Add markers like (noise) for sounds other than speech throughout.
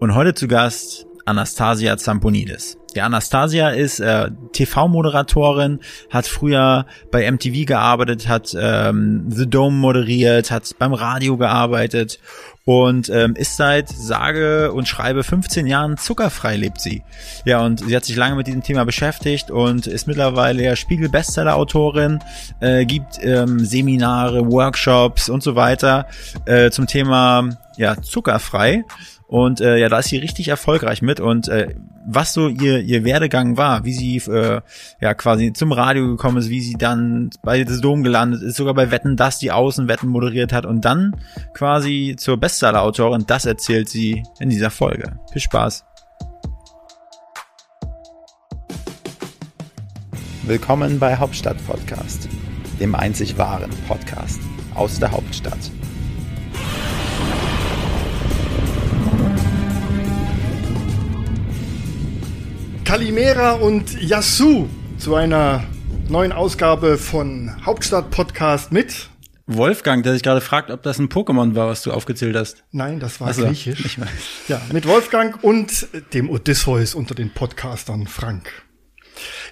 Und heute zu Gast Anastasia Zamponidis. Die Anastasia ist äh, TV-Moderatorin, hat früher bei MTV gearbeitet, hat ähm, The Dome moderiert, hat beim Radio gearbeitet und ähm, ist seit sage und schreibe 15 Jahren zuckerfrei lebt sie. Ja, und sie hat sich lange mit diesem Thema beschäftigt und ist mittlerweile ja Spiegel-Bestseller-Autorin, äh, gibt ähm, Seminare, Workshops und so weiter äh, zum Thema ja zuckerfrei. Und äh, ja, da ist sie richtig erfolgreich mit. Und äh, was so ihr, ihr Werdegang war, wie sie äh, ja quasi zum Radio gekommen ist, wie sie dann bei The Dom gelandet ist, sogar bei Wetten, dass die Außenwetten moderiert hat und dann quasi zur Bestseller-Autorin, das erzählt sie in dieser Folge. Viel Spaß. Willkommen bei Hauptstadt Podcast, dem einzig wahren Podcast aus der Hauptstadt. Kalimera und Yasu zu einer neuen Ausgabe von Hauptstadt Podcast mit Wolfgang, der sich gerade fragt, ob das ein Pokémon war, was du aufgezählt hast. Nein, das war also, griechisch. Ich weiß. Ja, mit Wolfgang und dem Odysseus unter den Podcastern Frank.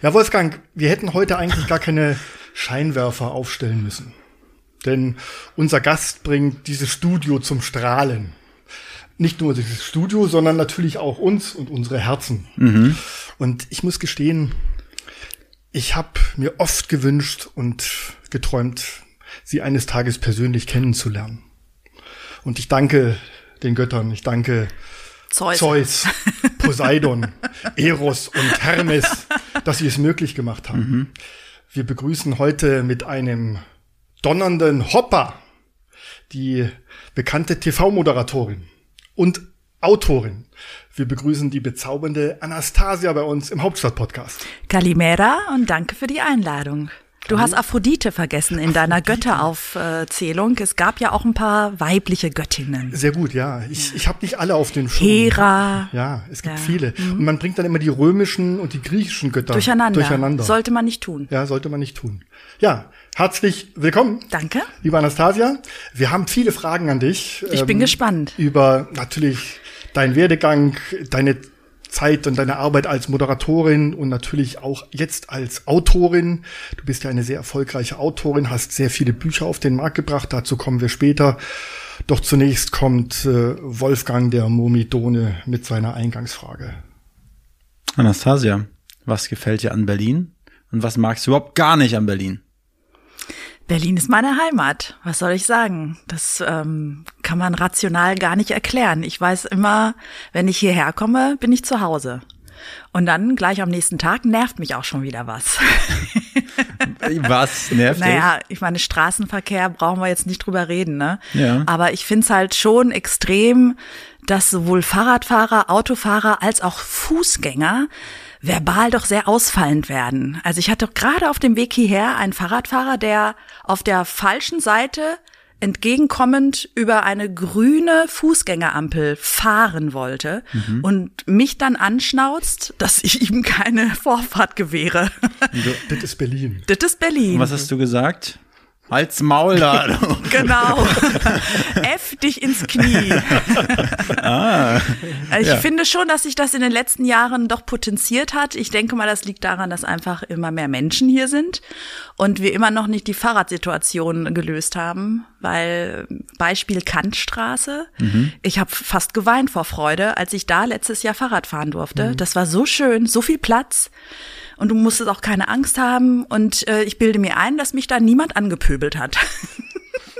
Ja, Wolfgang, wir hätten heute eigentlich gar keine Scheinwerfer aufstellen müssen. Denn unser Gast bringt dieses Studio zum Strahlen nicht nur dieses Studio, sondern natürlich auch uns und unsere Herzen. Mhm. Und ich muss gestehen, ich habe mir oft gewünscht und geträumt, sie eines Tages persönlich kennenzulernen. Und ich danke den Göttern, ich danke Zeus, Zeus (laughs) Poseidon, Eros und Hermes, dass sie es möglich gemacht haben. Mhm. Wir begrüßen heute mit einem donnernden Hopper die bekannte TV-Moderatorin und Autorin. Wir begrüßen die bezaubernde Anastasia bei uns im Hauptstadt-Podcast. Kalimera und danke für die Einladung. Du hast Aphrodite vergessen in Aphrodite. deiner Götteraufzählung. Es gab ja auch ein paar weibliche Göttinnen. Sehr gut, ja. Ich, ich habe nicht alle auf den Schirm. Hera. Ja, es gibt ja. viele. Mhm. Und man bringt dann immer die römischen und die griechischen Götter durcheinander. durcheinander. Sollte man nicht tun. Ja, sollte man nicht tun. Ja, herzlich willkommen. Danke. Liebe Anastasia. Wir haben viele Fragen an dich. Ich ähm, bin gespannt. Über natürlich dein Werdegang, deine Zeit und deine Arbeit als Moderatorin und natürlich auch jetzt als Autorin. Du bist ja eine sehr erfolgreiche Autorin, hast sehr viele Bücher auf den Markt gebracht, dazu kommen wir später. Doch zunächst kommt äh, Wolfgang der Mumidone mit seiner Eingangsfrage. Anastasia, was gefällt dir an Berlin und was magst du überhaupt gar nicht an Berlin? Berlin ist meine Heimat. Was soll ich sagen? Das ähm, kann man rational gar nicht erklären. Ich weiß immer, wenn ich hierher komme, bin ich zu Hause. Und dann gleich am nächsten Tag nervt mich auch schon wieder was. (laughs) was nervt Naja, ich meine, Straßenverkehr brauchen wir jetzt nicht drüber reden, ne? Ja. Aber ich finde es halt schon extrem, dass sowohl Fahrradfahrer, Autofahrer als auch Fußgänger verbal doch sehr ausfallend werden. Also ich hatte gerade auf dem Weg hierher einen Fahrradfahrer, der auf der falschen Seite entgegenkommend über eine grüne Fußgängerampel fahren wollte mhm. und mich dann anschnauzt, dass ich ihm keine Vorfahrt gewähre. Das ist Berlin. Das ist Berlin. Und was hast du gesagt? Halt's Maul da. (laughs) genau. F dich ins Knie. (laughs) ah, ich ja. finde schon, dass sich das in den letzten Jahren doch potenziert hat. Ich denke mal, das liegt daran, dass einfach immer mehr Menschen hier sind und wir immer noch nicht die Fahrradsituation gelöst haben, weil Beispiel Kantstraße. Mhm. Ich habe fast geweint vor Freude, als ich da letztes Jahr Fahrrad fahren durfte. Mhm. Das war so schön, so viel Platz und du musstest auch keine Angst haben. Und äh, ich bilde mir ein, dass mich da niemand angepöbelt hat. (laughs)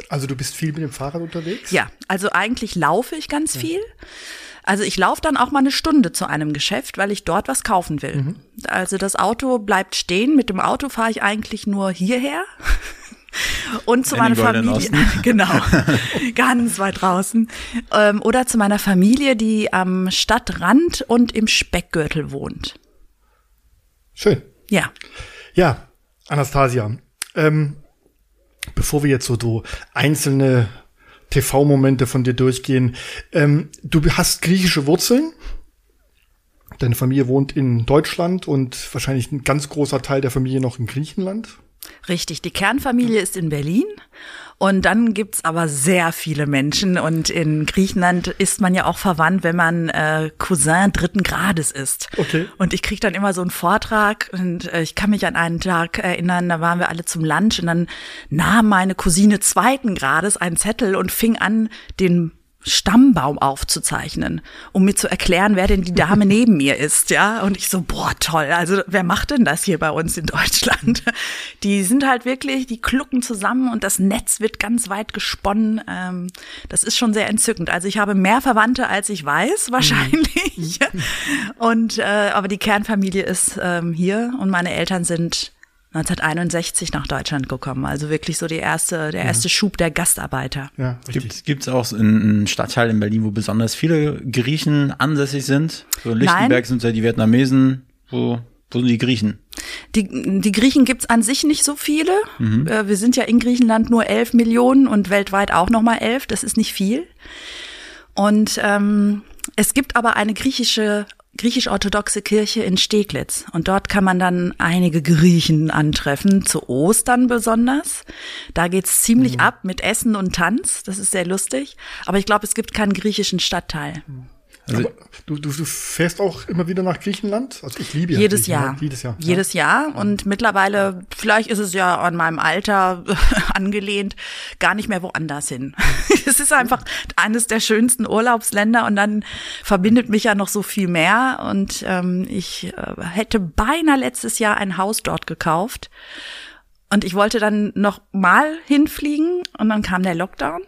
Also du bist viel mit dem Fahrrad unterwegs? Ja, also eigentlich laufe ich ganz ja. viel. Also ich laufe dann auch mal eine Stunde zu einem Geschäft, weil ich dort was kaufen will. Mhm. Also das Auto bleibt stehen. Mit dem Auto fahre ich eigentlich nur hierher. (laughs) Und zu meiner Familie, (laughs) genau, ganz weit draußen. Ähm, oder zu meiner Familie, die am Stadtrand und im Speckgürtel wohnt. Schön. Ja. Ja, Anastasia, ähm, bevor wir jetzt so, so einzelne TV-Momente von dir durchgehen, ähm, du hast griechische Wurzeln. Deine Familie wohnt in Deutschland und wahrscheinlich ein ganz großer Teil der Familie noch in Griechenland. Richtig, die Kernfamilie ist in Berlin. Und dann gibt's aber sehr viele Menschen. Und in Griechenland ist man ja auch verwandt, wenn man äh, Cousin dritten Grades ist. Okay. Und ich krieg dann immer so einen Vortrag und äh, ich kann mich an einen Tag erinnern, da waren wir alle zum Lunch und dann nahm meine Cousine zweiten Grades einen Zettel und fing an, den Stammbaum aufzuzeichnen, um mir zu erklären, wer denn die Dame neben mir ist, ja. Und ich so, boah, toll. Also wer macht denn das hier bei uns in Deutschland? Die sind halt wirklich, die klucken zusammen und das Netz wird ganz weit gesponnen. Ähm, das ist schon sehr entzückend. Also ich habe mehr Verwandte, als ich weiß, wahrscheinlich. Mhm. Und äh, aber die Kernfamilie ist ähm, hier und meine Eltern sind 1961 nach Deutschland gekommen. Also wirklich so die erste, der erste ja. Schub der Gastarbeiter. Ja, richtig. Gibt es auch einen Stadtteil in Berlin, wo besonders viele Griechen ansässig sind? So in Lichtenberg Nein. sind ja die Vietnamesen. Wo, wo sind die Griechen? Die, die Griechen gibt's an sich nicht so viele. Mhm. Äh, wir sind ja in Griechenland nur elf Millionen und weltweit auch nochmal elf. Das ist nicht viel. Und ähm, es gibt aber eine griechische griechisch-orthodoxe Kirche in Steglitz. Und dort kann man dann einige Griechen antreffen, zu Ostern besonders. Da geht's ziemlich mhm. ab mit Essen und Tanz. Das ist sehr lustig. Aber ich glaube, es gibt keinen griechischen Stadtteil. Mhm. Also, du, du, du fährst auch immer wieder nach Griechenland? Also ich liebe ja jedes Jahr. Jedes Jahr. Jedes Jahr. Und mittlerweile, vielleicht ist es ja an meinem Alter (laughs) angelehnt, gar nicht mehr woanders hin. (laughs) es ist einfach eines der schönsten Urlaubsländer und dann verbindet mich ja noch so viel mehr. Und ähm, ich äh, hätte beinahe letztes Jahr ein Haus dort gekauft. Und ich wollte dann noch mal hinfliegen und dann kam der Lockdown.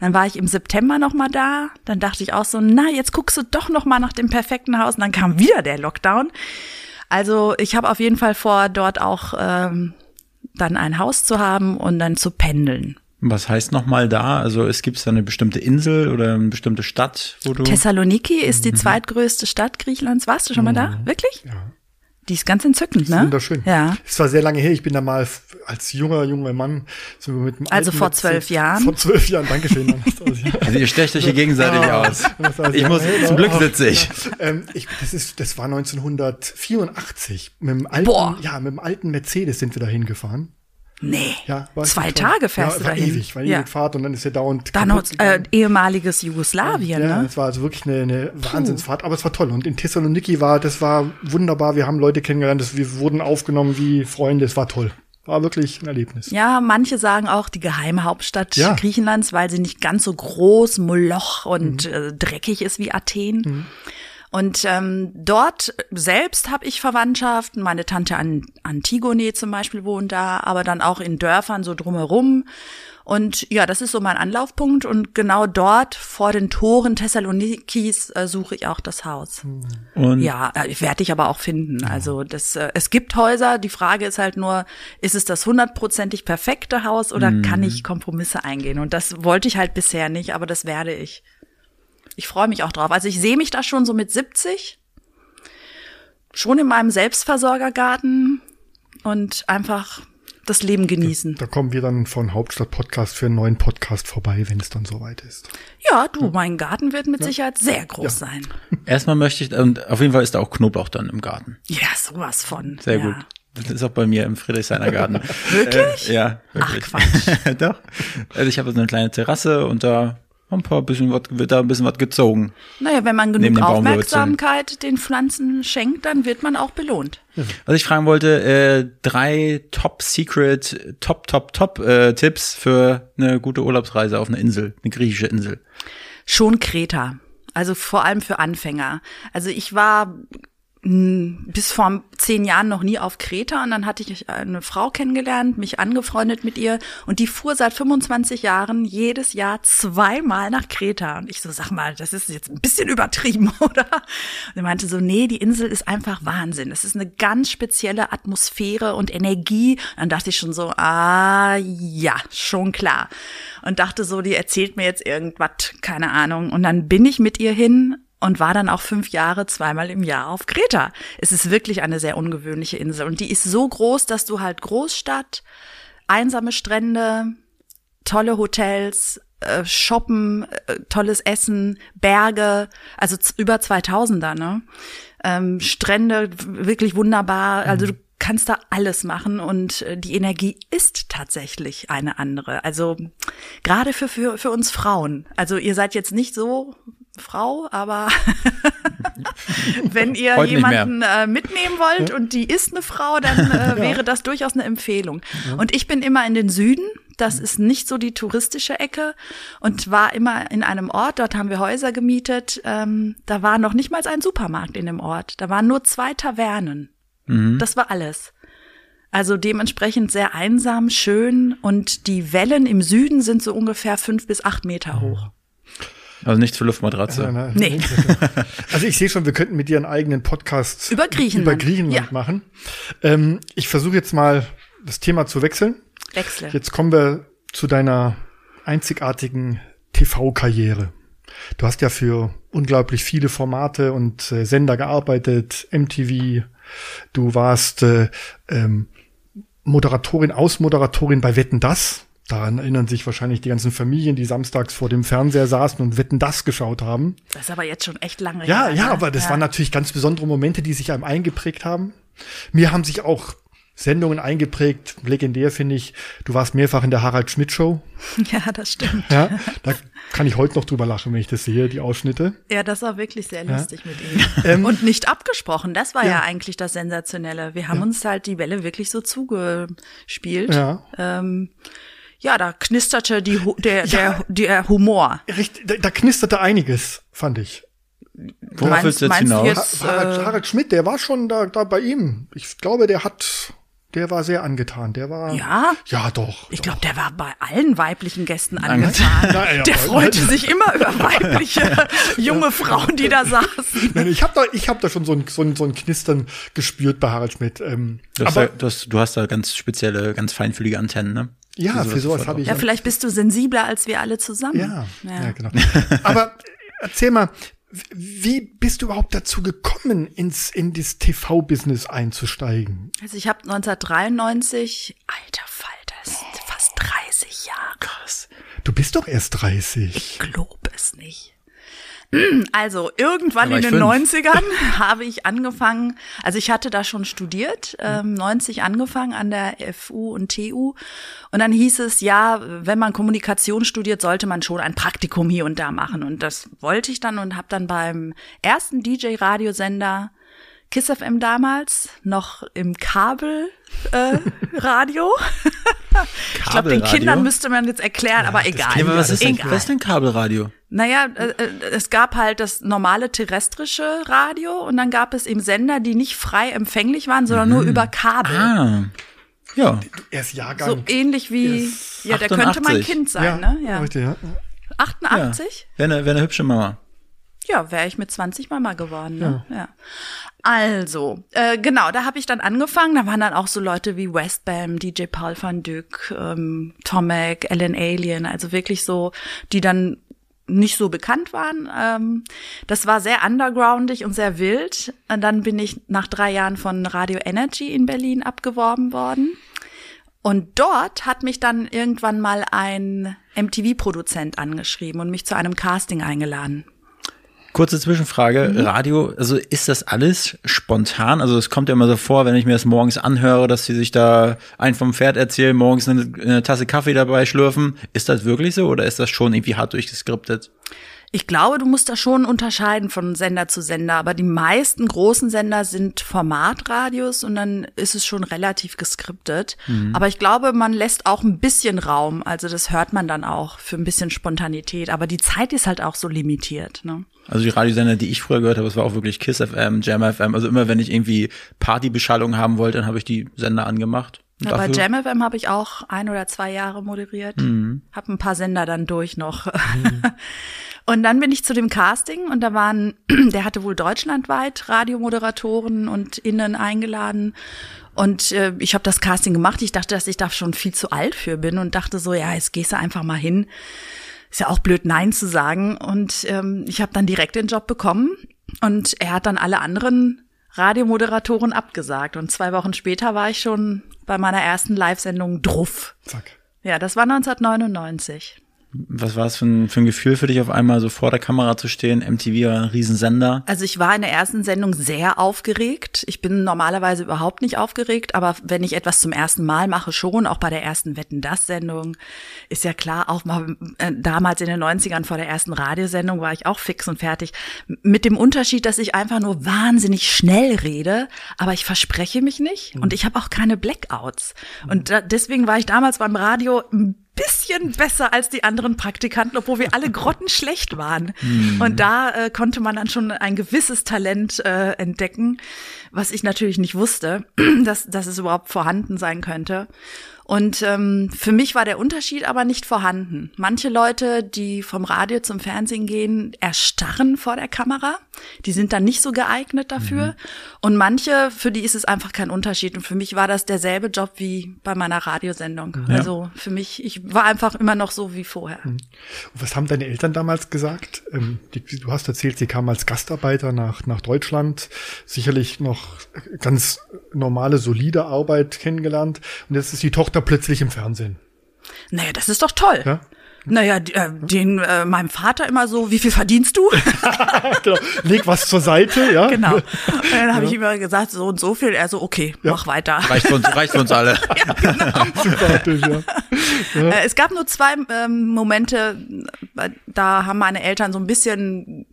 Dann war ich im September noch mal da. Dann dachte ich auch so, na, jetzt guckst du doch noch mal nach dem perfekten Haus. Und dann kam wieder der Lockdown. Also ich habe auf jeden Fall vor, dort auch ähm, dann ein Haus zu haben und dann zu pendeln. Was heißt nochmal da? Also es gibt da eine bestimmte Insel oder eine bestimmte Stadt, wo du. Thessaloniki ist die mhm. zweitgrößte Stadt Griechenlands. Warst du schon mal da? Mhm. Wirklich? Ja. Die ist ganz entzückend, ne? Wunderschön. Ja. Es war sehr lange her. Ich bin da mal als junger, junger Mann so mit dem Also vor zwölf Jahren. Vor zwölf Jahren, Dankeschön. also ihr stecht euch hier gegenseitig ja, aus. Ich muss, zum Glück sitze ich. Ähm, ich. Das ist, das war 1984. Mit dem alten, Boah. ja, mit dem alten Mercedes sind wir da hingefahren. Nee. Ja, Zwei Tage fährst ja, du dahin. ewig, weil ja. ewig Fahrt und dann ist ja dauernd. Dann noch, äh, ehemaliges Jugoslawien, ja, ne? es war also wirklich eine, eine Wahnsinnsfahrt, aber es war toll. Und in Thessaloniki war, das war wunderbar. Wir haben Leute kennengelernt, das, wir wurden aufgenommen wie Freunde. Es war toll. War wirklich ein Erlebnis. Ja, manche sagen auch die Geheimhauptstadt ja. Griechenlands, weil sie nicht ganz so groß, Moloch und mhm. äh, dreckig ist wie Athen. Mhm. Und ähm, dort selbst habe ich Verwandtschaft. Meine Tante An Antigone zum Beispiel wohnt da, aber dann auch in Dörfern so drumherum. Und ja, das ist so mein Anlaufpunkt. Und genau dort vor den Toren Thessalonikis äh, suche ich auch das Haus. Und ja, äh, werde ich aber auch finden. Also das, äh, es gibt Häuser. Die Frage ist halt nur, ist es das hundertprozentig perfekte Haus oder mhm. kann ich Kompromisse eingehen? Und das wollte ich halt bisher nicht, aber das werde ich. Ich freue mich auch drauf. Also ich sehe mich da schon so mit 70, schon in meinem Selbstversorgergarten und einfach das Leben genießen. Da, da kommen wir dann von Hauptstadt Podcast für einen neuen Podcast vorbei, wenn es dann soweit ist. Ja, du, ja. mein Garten wird mit ja. Sicherheit sehr groß ja. sein. (laughs) Erstmal möchte ich, und auf jeden Fall ist da auch Knoblauch dann im Garten. Ja, sowas von. Sehr gut. Das ist auch bei mir im Friedrichshainer Garten. (laughs) wirklich? Äh, ja, wirklich. Ach, Quatsch. (laughs) Doch. Also ich habe so eine kleine Terrasse und da ein paar bisschen was, wird da ein bisschen was gezogen. Naja, wenn man genug Aufmerksamkeit den Pflanzen schenkt, dann wird man auch belohnt. Was ich fragen wollte, äh, drei Top Secret, Top, Top, Top äh, Tipps für eine gute Urlaubsreise auf eine Insel, eine griechische Insel. Schon Kreta. Also vor allem für Anfänger. Also ich war bis vor zehn Jahren noch nie auf Kreta und dann hatte ich eine Frau kennengelernt, mich angefreundet mit ihr und die fuhr seit 25 Jahren jedes Jahr zweimal nach Kreta und ich so, sag mal, das ist jetzt ein bisschen übertrieben, (laughs) oder? Und er meinte so, nee, die Insel ist einfach Wahnsinn. Es ist eine ganz spezielle Atmosphäre und Energie. Und dann dachte ich schon so, ah, ja, schon klar. Und dachte so, die erzählt mir jetzt irgendwas, keine Ahnung. Und dann bin ich mit ihr hin und war dann auch fünf Jahre zweimal im Jahr auf Kreta. Es ist wirklich eine sehr ungewöhnliche Insel und die ist so groß, dass du halt Großstadt, einsame Strände, tolle Hotels, äh, shoppen, äh, tolles Essen, Berge, also über 2000er, ne? Ähm, Strände, wirklich wunderbar. Also du kannst da alles machen und äh, die Energie ist tatsächlich eine andere. Also gerade für, für, für uns Frauen. Also ihr seid jetzt nicht so Frau, aber (laughs) wenn ihr Heute jemanden äh, mitnehmen wollt und die ist eine Frau, dann äh, (laughs) wäre das durchaus eine Empfehlung. Und ich bin immer in den Süden. Das ist nicht so die touristische Ecke und war immer in einem Ort, dort haben wir Häuser gemietet. Ähm, da war noch nicht mal ein Supermarkt in dem Ort. Da waren nur zwei Tavernen. Das war alles. Also dementsprechend sehr einsam, schön und die Wellen im Süden sind so ungefähr fünf bis acht Meter hoch. Also nichts für Luftmatratze. Ja, na, Nee. (laughs) Also ich sehe schon, wir könnten mit dir einen eigenen Podcast Über Griechenland. über Griechenland Ja. machen. Ähm, ich versuche jetzt mal das Thema zu wechseln. Wechsel. Jetzt kommen wir zu deiner einzigartigen TV-Karriere. Du hast ja für unglaublich viele Formate und äh, Sender gearbeitet, MTV. Du warst äh, ähm, Moderatorin, Ausmoderatorin bei Wetten das. Daran erinnern sich wahrscheinlich die ganzen Familien, die samstags vor dem Fernseher saßen und Wetten das geschaut haben. Das ist aber jetzt schon echt lange Ja, her. ja, ne? aber das waren natürlich ganz besondere Momente, die sich einem eingeprägt haben. Mir haben sich auch Sendungen eingeprägt. Legendär finde ich, du warst mehrfach in der Harald Schmidt Show. (laughs) Ja, das stimmt. Ja, da kann ich heute noch drüber lachen, wenn ich das sehe, die Ausschnitte. Ja, das war wirklich sehr lustig mit ihm. (laughs) Ähm, und nicht abgesprochen. Das war ja, ja. eigentlich das Sensationelle. Wir haben uns halt die Welle wirklich so zugespielt. Ja. Ähm, ja, da knisterte die, der, (laughs) der, der Humor. Richtig, da, da knisterte einiges, fand ich. Worauf Meinst- willst du jetzt hinaus? jetzt- Harald, äh, Harald Schmidt, der war schon da, da bei ihm. Ich glaube, der hat, der war sehr angetan. Der war. Ja? Ja, doch. Ich glaube, der war bei allen weiblichen Gästen angetan. (laughs) Na ja, der freute sich immer über weibliche (laughs) junge Frauen, die da saßen. Nein, ich habe da, ich habe da schon so ein, so ein, so ein Knistern gespürt bei Harald Schmidt. Ähm, Du hast, aber da, du, hast, du hast da ganz spezielle, ganz feinfühlige Antennen, ne? Ja, für sowas habe ich. Ja, vielleicht bist du sensibler als wir alle zusammen. Ja, ja. genau. (laughs) Aber erzähl mal, wie bist du überhaupt dazu gekommen, ins in das TV-Business einzusteigen? Also ich habe 1993, alter Falter, das sind fast 30 Jahre. Krass. Du bist doch erst 30. Ich glaube es nicht. Also irgendwann in den fünf. 90ern (laughs) habe ich angefangen, also ich hatte da schon studiert, ähm, 90 angefangen an der FU und TU und dann hieß es, ja, wenn man Kommunikation studiert, sollte man schon ein Praktikum hier und da machen und das wollte ich dann und habe dann beim ersten DJ-Radiosender Kiss FM damals noch im Kabel äh, (laughs) Radio. (laughs) ich glaube, den? Kindern müsste man jetzt erklären, aber egal. Ja, aber was ist, denn, egal. was ist denn Kabelradio? Naja, äh, äh, es gab halt das normale terrestrische Radio und dann gab es eben Sender, die nicht frei empfänglich waren, sondern nur über Kabel. Ah. Ja. Erst Jahrgang. So ähnlich wie, Yes. ja, der könnte mein 88. Kind sein, ja, ne? Ja. Richtig, ja. 88? Wäre eine, wär eine hübsche Mama. Ja, wäre ich mit 20 Mama geworden. Ne? Ja. Also, äh, genau, da habe ich dann angefangen. Da waren dann auch so Leute wie Westbam, DJ Paul van Dyck, ähm, Tomek, Ellen Alien, also wirklich so, die dann nicht so bekannt waren. Ähm, das war sehr undergroundig und sehr wild. Und dann bin ich nach drei Jahren von Radio Energy in Berlin abgeworben worden. Und dort hat mich dann irgendwann mal ein MTV-Produzent angeschrieben und mich zu einem Casting eingeladen. Kurze Zwischenfrage. Mhm. Radio, also ist das alles spontan? Also es kommt ja immer so vor, wenn ich mir das morgens anhöre, dass sie sich da ein vom Pferd erzählen, morgens eine, eine Tasse Kaffee dabei schlürfen. Ist das wirklich so oder ist das schon irgendwie hart durchgeskriptet? Ich glaube, du musst da schon unterscheiden von Sender zu Sender, aber die meisten großen Sender sind Formatradios und dann ist es schon relativ geskriptet. Aber ich glaube, man lässt auch ein bisschen Raum, also das hört man dann auch für ein bisschen Spontanität, aber die Zeit ist halt auch so limitiert. Ne? Also die Radiosender, die ich früher gehört habe, das war auch wirklich Kiss FM, Jam FM. Also immer wenn ich irgendwie Partybeschallung haben wollte, dann habe ich die Sender angemacht. Ja, bei Jam FM habe ich auch ein oder zwei Jahre moderiert. Hab ein paar Sender dann durch noch. (laughs) Und dann bin ich zu dem Casting und da waren, (clears throat) der hatte wohl deutschlandweit Radiomoderatoren und Innen eingeladen. Und äh, ich habe das Casting gemacht. Ich dachte, dass ich da schon viel zu alt für bin und dachte so, ja, jetzt gehst du einfach mal hin. Ist ja auch blöd, Nein zu sagen. Und ähm, ich habe dann direkt den Job bekommen. Und er hat dann alle anderen Radiomoderatoren abgesagt. Und zwei Wochen später war ich schon bei meiner ersten Live-Sendung Druff. Zack. Ja, das war 1999. Was war es für ein, für ein Gefühl für dich, auf einmal so vor der Kamera zu stehen? MTV war ein Riesensender. Also ich war in der ersten Sendung sehr aufgeregt. Ich bin normalerweise überhaupt nicht aufgeregt, aber wenn ich etwas zum ersten Mal mache, schon, auch bei der ersten Wetten das Sendung, ist ja klar, auch mal äh, damals in den 90ern vor der ersten Radiosendung war ich auch fix und fertig. Mit dem Unterschied, dass ich einfach nur wahnsinnig schnell rede, aber ich verspreche mich nicht und ich habe auch keine Blackouts. Und da, deswegen war ich damals beim Radio bisschen besser als die anderen Praktikanten, obwohl wir alle grottenschlecht waren. Mhm. Und da äh, konnte man dann schon ein gewisses Talent äh, entdecken, was ich natürlich nicht wusste, (clears throat) dass, dass es überhaupt vorhanden sein könnte. Und ähm, für mich war der Unterschied aber nicht vorhanden. Manche Leute, die vom Radio zum Fernsehen gehen, erstarren vor der Kamera. Die sind dann nicht so geeignet dafür. Mhm. Und manche, für die ist es einfach kein Unterschied. Und für mich war das derselbe Job wie bei meiner Radiosendung. Ja. Also für mich, ich war einfach immer noch so wie vorher. Mhm. was haben deine Eltern damals gesagt? Ähm, die, du hast erzählt, sie kamen als Gastarbeiter nach, nach Deutschland. Sicherlich noch ganz normale, solide Arbeit kennengelernt. Und jetzt ist die Tochter er plötzlich im Fernsehen. Naja, das ist doch toll. Ja? Naja, äh, den äh, meinem Vater immer so, wie viel verdienst du? (laughs) genau. Leg was zur Seite, ja. Genau. Und dann habe ja. ich immer gesagt, so und so viel. Er so, okay, ja. mach weiter. Reicht für uns, reicht uns alle. (laughs) ja, genau. Sympathisch, ja. ja. Äh, es gab nur zwei ähm, Momente, äh, da haben meine Eltern so ein bisschen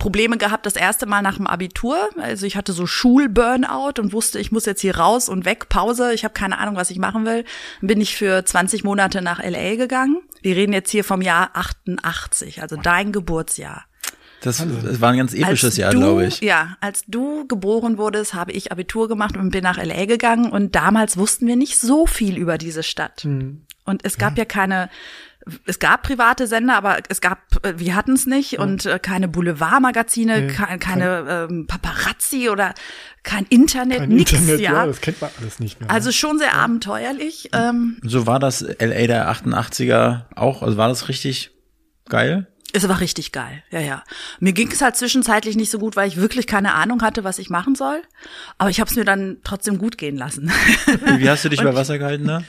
Probleme gehabt das erste Mal nach dem Abitur. Also ich hatte so Schulburnout und wusste, ich muss jetzt hier raus und weg, Pause. Ich habe keine Ahnung, was ich machen will. Dann bin ich für 20 Monate nach LA gegangen. Wir reden jetzt hier vom Jahr 88, also dein Geburtsjahr. Das, das war ein ganz episches Jahr, glaube ich. Ja, als du geboren wurdest, habe ich Abitur gemacht und bin nach LA gegangen. Und damals wussten wir nicht so viel über diese Stadt. Hm. Und es gab ja, ja keine es gab private Sender, aber es gab, äh, wir hatten es nicht ja. und äh, keine Boulevardmagazine, nee, keine, keine ähm, Paparazzi oder kein Internet, kein nix, Internet, ja. ja. Das kennt man alles nicht mehr. Also schon sehr ja. abenteuerlich. Ähm, so war das LA der 88er auch, also war das richtig geil? Es war richtig geil, ja, ja. Mir ging es halt zwischenzeitlich nicht so gut, weil ich wirklich keine Ahnung hatte, was ich machen soll. Aber ich habe es mir dann trotzdem gut gehen lassen. Wie hast du dich (laughs) über Wasser gehalten da? Ne?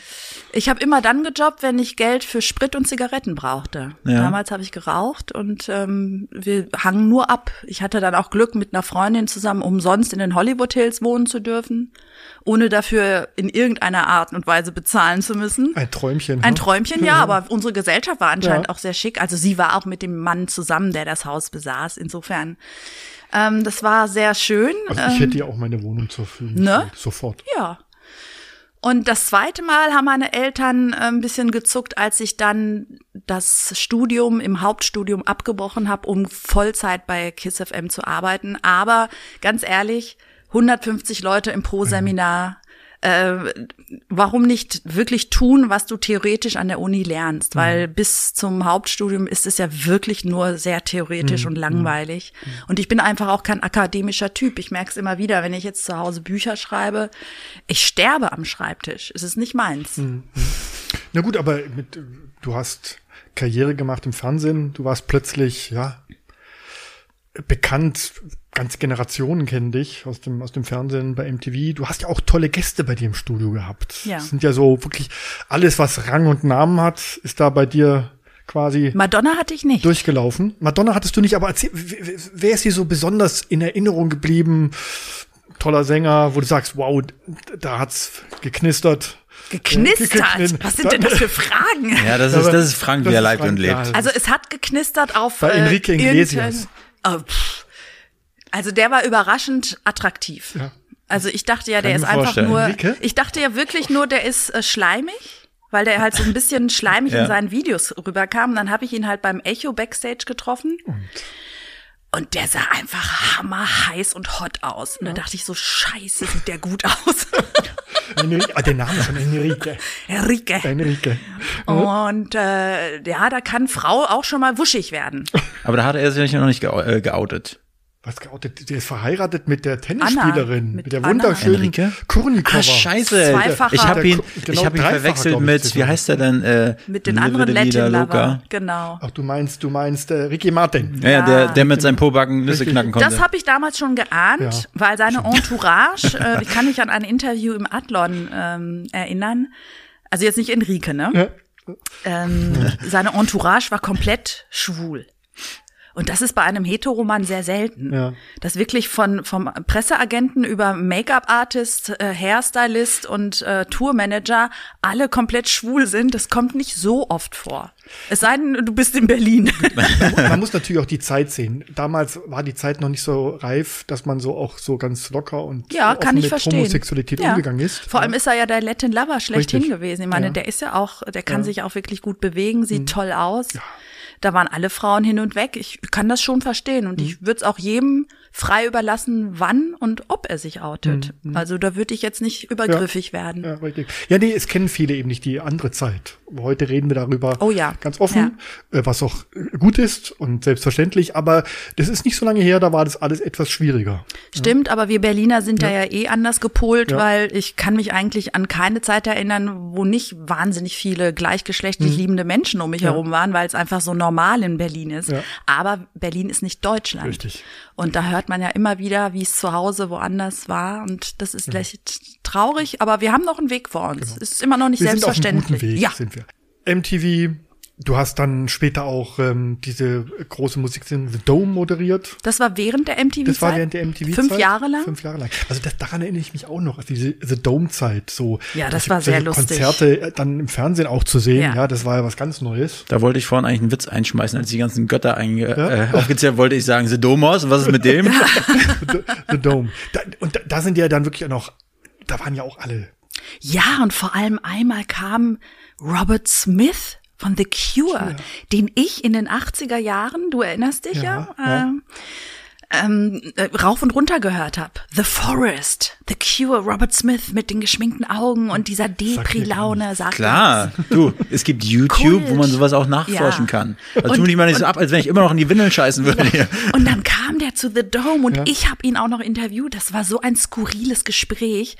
Ich habe immer dann gejobbt, wenn ich Geld für Sprit und Zigaretten brauchte. Ja. Damals habe ich geraucht und ähm, wir hangen nur ab. Ich hatte dann auch Glück, mit einer Freundin zusammen umsonst in den Hollywood Hills wohnen zu dürfen, ohne dafür in irgendeiner Art und Weise bezahlen zu müssen. Ein Träumchen. Ein? Träumchen, ja, aber unsere Gesellschaft war anscheinend ja. auch sehr schick. Also sie war auch mit dem Mann zusammen, der das Haus besaß. Insofern ähm, das war sehr schön. Also ich hätte ja auch meine Wohnung zur Verfügung. Ne? Sofort. Ja. Und das zweite Mal haben meine Eltern äh, ein bisschen gezuckt, als ich dann das Studium im Hauptstudium abgebrochen habe, um Vollzeit bei KISS FM zu arbeiten. Aber ganz ehrlich, 150 Leute im Pro-Seminar, äh, warum nicht wirklich tun, was du theoretisch an der Uni lernst? Weil mhm. bis zum Hauptstudium ist es ja wirklich nur sehr theoretisch mhm. und langweilig. Mhm. Und ich bin einfach auch kein akademischer Typ. Ich merke es immer wieder, wenn ich jetzt zu Hause Bücher schreibe, ich sterbe am Schreibtisch. Es ist nicht meins. Mhm. mhm. Na gut, aber mit, du hast Karriere gemacht im Fernsehen, du warst plötzlich, ja, bekannt, ganze Generationen kennen dich aus dem, aus dem Fernsehen bei MTV. Du hast ja auch tolle Gäste bei dir im Studio gehabt. Ja. Das sind ja so wirklich alles, was Rang und Namen hat, ist da bei dir quasi. Madonna hatte ich nicht. Durchgelaufen. Madonna hattest du nicht, aber erzähl, wer ist dir so besonders in Erinnerung geblieben? Toller Sänger, wo du sagst, wow, da hat's geknistert. Geknistert? Was sind denn das für Fragen? Ja, das ist, das ist Frank, wie er lebt und lebt. Also es hat geknistert auf Bei Enrique Iglesias. Oh, also der war überraschend attraktiv. Ja. Also ich dachte ja, der ist einfach nur. Enrique? Ich dachte ja wirklich nur, der ist äh, schleimig, weil der halt so ein bisschen schleimig ja. in seinen Videos rüberkam. Und dann habe ich ihn halt beim Echo Backstage getroffen. Und? Und der sah einfach hammerheiß und hot aus. Und ja. da dachte ich so, scheiße, sieht der gut aus. (laughs) ah, der Name schon Enrique. Enrique. Enrique. Und äh, ja, da kann Frau auch schon mal wuschig werden. (laughs) Aber da hat er sich noch nicht äh, geoutet. Was? Der ist verheiratet mit der Tennisspielerin, Anna, mit, mit, der wunderschönen Enrique? Kurnikova. Ah, scheiße. Zweifacher. Ich habe ihn, genau ich hab ihn verwechselt mit, wie heißt der denn? Äh, mit den anderen Latin-Lover. Genau. Ach, du meinst, du meinst äh, Ricky Martin. Ja, ja der, der mit seinem Pobacken Nüsse knacken konnte. Das habe ich damals schon geahnt, ja. weil seine Entourage, (laughs) äh, ich kann mich an ein Interview im Adlon ähm, erinnern. Also jetzt nicht Enrique, ne? Ja ähm, seine Entourage war komplett schwul. Und das ist bei einem Heteroman sehr selten. Ja. Dass wirklich von vom Presseagenten über Make-up-Artist, äh, Hairstylist und äh, Tourmanager alle komplett schwul sind. Das kommt nicht so oft vor. Es sei denn, du bist in Berlin. (laughs) Man muss (laughs) natürlich auch die Zeit sehen. Damals war die Zeit noch nicht so reif, dass man so auch so ganz locker und Ja, offen kann ich mit verstehen. Homosexualität Ja. umgegangen ist. Vor allem ist er ja der Latin Lover schlechthin Richtig. gewesen. Ich meine, Ja. der ist ja auch, der kann Ja. Mhm. sich auch wirklich gut bewegen, sieht toll aus. Da waren alle Frauen hin und weg. Ich kann das schon verstehen und Mhm. ich würde es auch jedem frei überlassen, wann und ob er sich outet. Also da würde ich jetzt nicht übergriffig werden. Mhm. Ja, richtig. Ja, nee, es kennen viele eben nicht die andere Zeit. Heute reden wir darüber Oh ja. ganz offen, äh, was auch gut ist und selbstverständlich. Aber das ist nicht so lange her, da war das alles etwas schwieriger. Stimmt, aber wir Berliner sind da ja eh anders gepolt, Ja. weil ich kann mich eigentlich an keine Zeit erinnern, wo nicht wahnsinnig viele gleichgeschlechtlich liebende Menschen um mich herum waren, weil es einfach so normal in Berlin ist. Ja. Aber Berlin ist nicht Deutschland. Richtig. Und da hört man ja immer wieder, wie es zu Hause woanders war. Und das ist vielleicht traurig, aber wir haben noch einen Weg vor uns. Es ist immer noch nicht Genau. Wir sind auf einem selbstverständlich. guten Weg, ja, sind wir. MTV, du hast dann später auch ähm, diese große Musiksendung The Dome moderiert. das war während der MTV-Zeit. Das war während der MTV-Zeit. Fünf Jahre lang. Fünf Jahre lang. Also das, daran erinnere ich mich auch noch, also diese The Dome-Zeit. So, Ja, das war sehr lustig. Konzerte äh, dann im Fernsehen auch zu sehen, Ja. ja, das war ja was ganz Neues. Da wollte ich vorhin eigentlich einen Witz einschmeißen, als die ganzen Götter einge äh, aufgezählt wollte ich sagen, The Domos, was ist mit dem? The, The Dome. Da, und da, da sind ja dann wirklich auch noch, da waren ja auch alle. Ja, und vor allem einmal kam Robert Smith von The Cure, den ich in den 80er Jahren, du erinnerst dich ja, Ja, ja. Ähm, ähm, äh, rauf und runter gehört habe. The Forest, The Cure, Robert Smith mit den geschminkten Augen und dieser Depri-Laune, sagt Klar, du, es gibt YouTube, Kult. wo man sowas auch nachforschen Ja. kann. Also Und- tu mich mal nicht so ab, als wenn ich immer noch in die Windeln scheißen würde hier. Und dann kam der zu The Dome und Ja. ich habe ihn auch noch interviewt. Das war so ein skurriles Gespräch.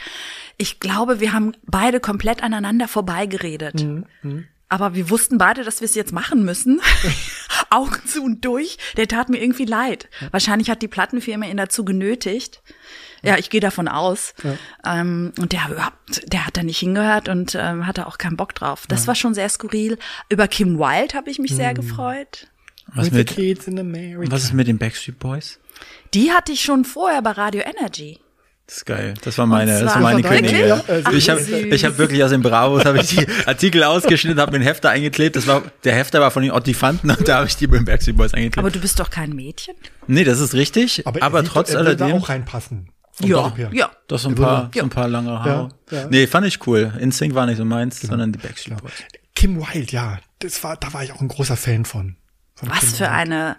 Ich glaube, wir haben beide komplett aneinander vorbeigeredet. Aber wir wussten beide, dass wir es jetzt machen müssen. (laughs) Augen zu und durch. Der tat mir irgendwie leid. Wahrscheinlich hat die Plattenfirma ihn dazu genötigt. Ja, ich gehe davon aus. Ähm, und der, überhaupt- der hat da nicht hingehört und ähm, hatte auch keinen Bock drauf. Das war schon sehr skurril. Über Kim Wilde habe ich mich sehr gefreut. Was With mit, was ist mit den Backstreet Boys? Die hatte ich schon vorher bei Radio Energy. Das ist geil. Das war meine, das war meine Das? Königin. Ja, also- ich habe ich hab wirklich aus den Bravos habe ich die Artikel ausgeschnitten, habe mir einen Hefter eingeklebt. Das war der Hefter war von den Ottifanten und da habe ich die beim Backstreet Boys eingeklebt. Aber du bist doch kein Mädchen? nee, das ist richtig. aber Aber, er sieht- trotz würde da alledem auch reinpassen. Ja, ja. doch so ein paar, so ein paar lange Haare. Ja, ja. Nee, fand ich cool. Instinct war nicht so meins, Genau. sondern die Backstreet Boys. Kim Wilde, ja, das war, da war ich auch ein großer Fan von. Was für eine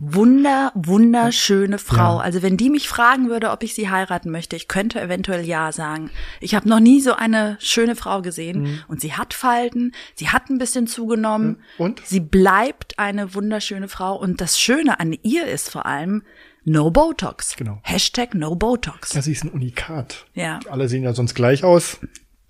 wunder, wunderschöne Frau. Also wenn die mich fragen würde, ob ich sie heiraten möchte, ich könnte eventuell ja sagen. Ich habe noch nie so eine schöne Frau gesehen. Und sie hat Falten, sie hat ein bisschen zugenommen. Und? Sie bleibt eine wunderschöne Frau. Und das Schöne an ihr ist vor allem No Botox. Genau. Hashtag No Botox. Ja, sie ist ein Unikat. Ja. Alle sehen ja sonst gleich aus.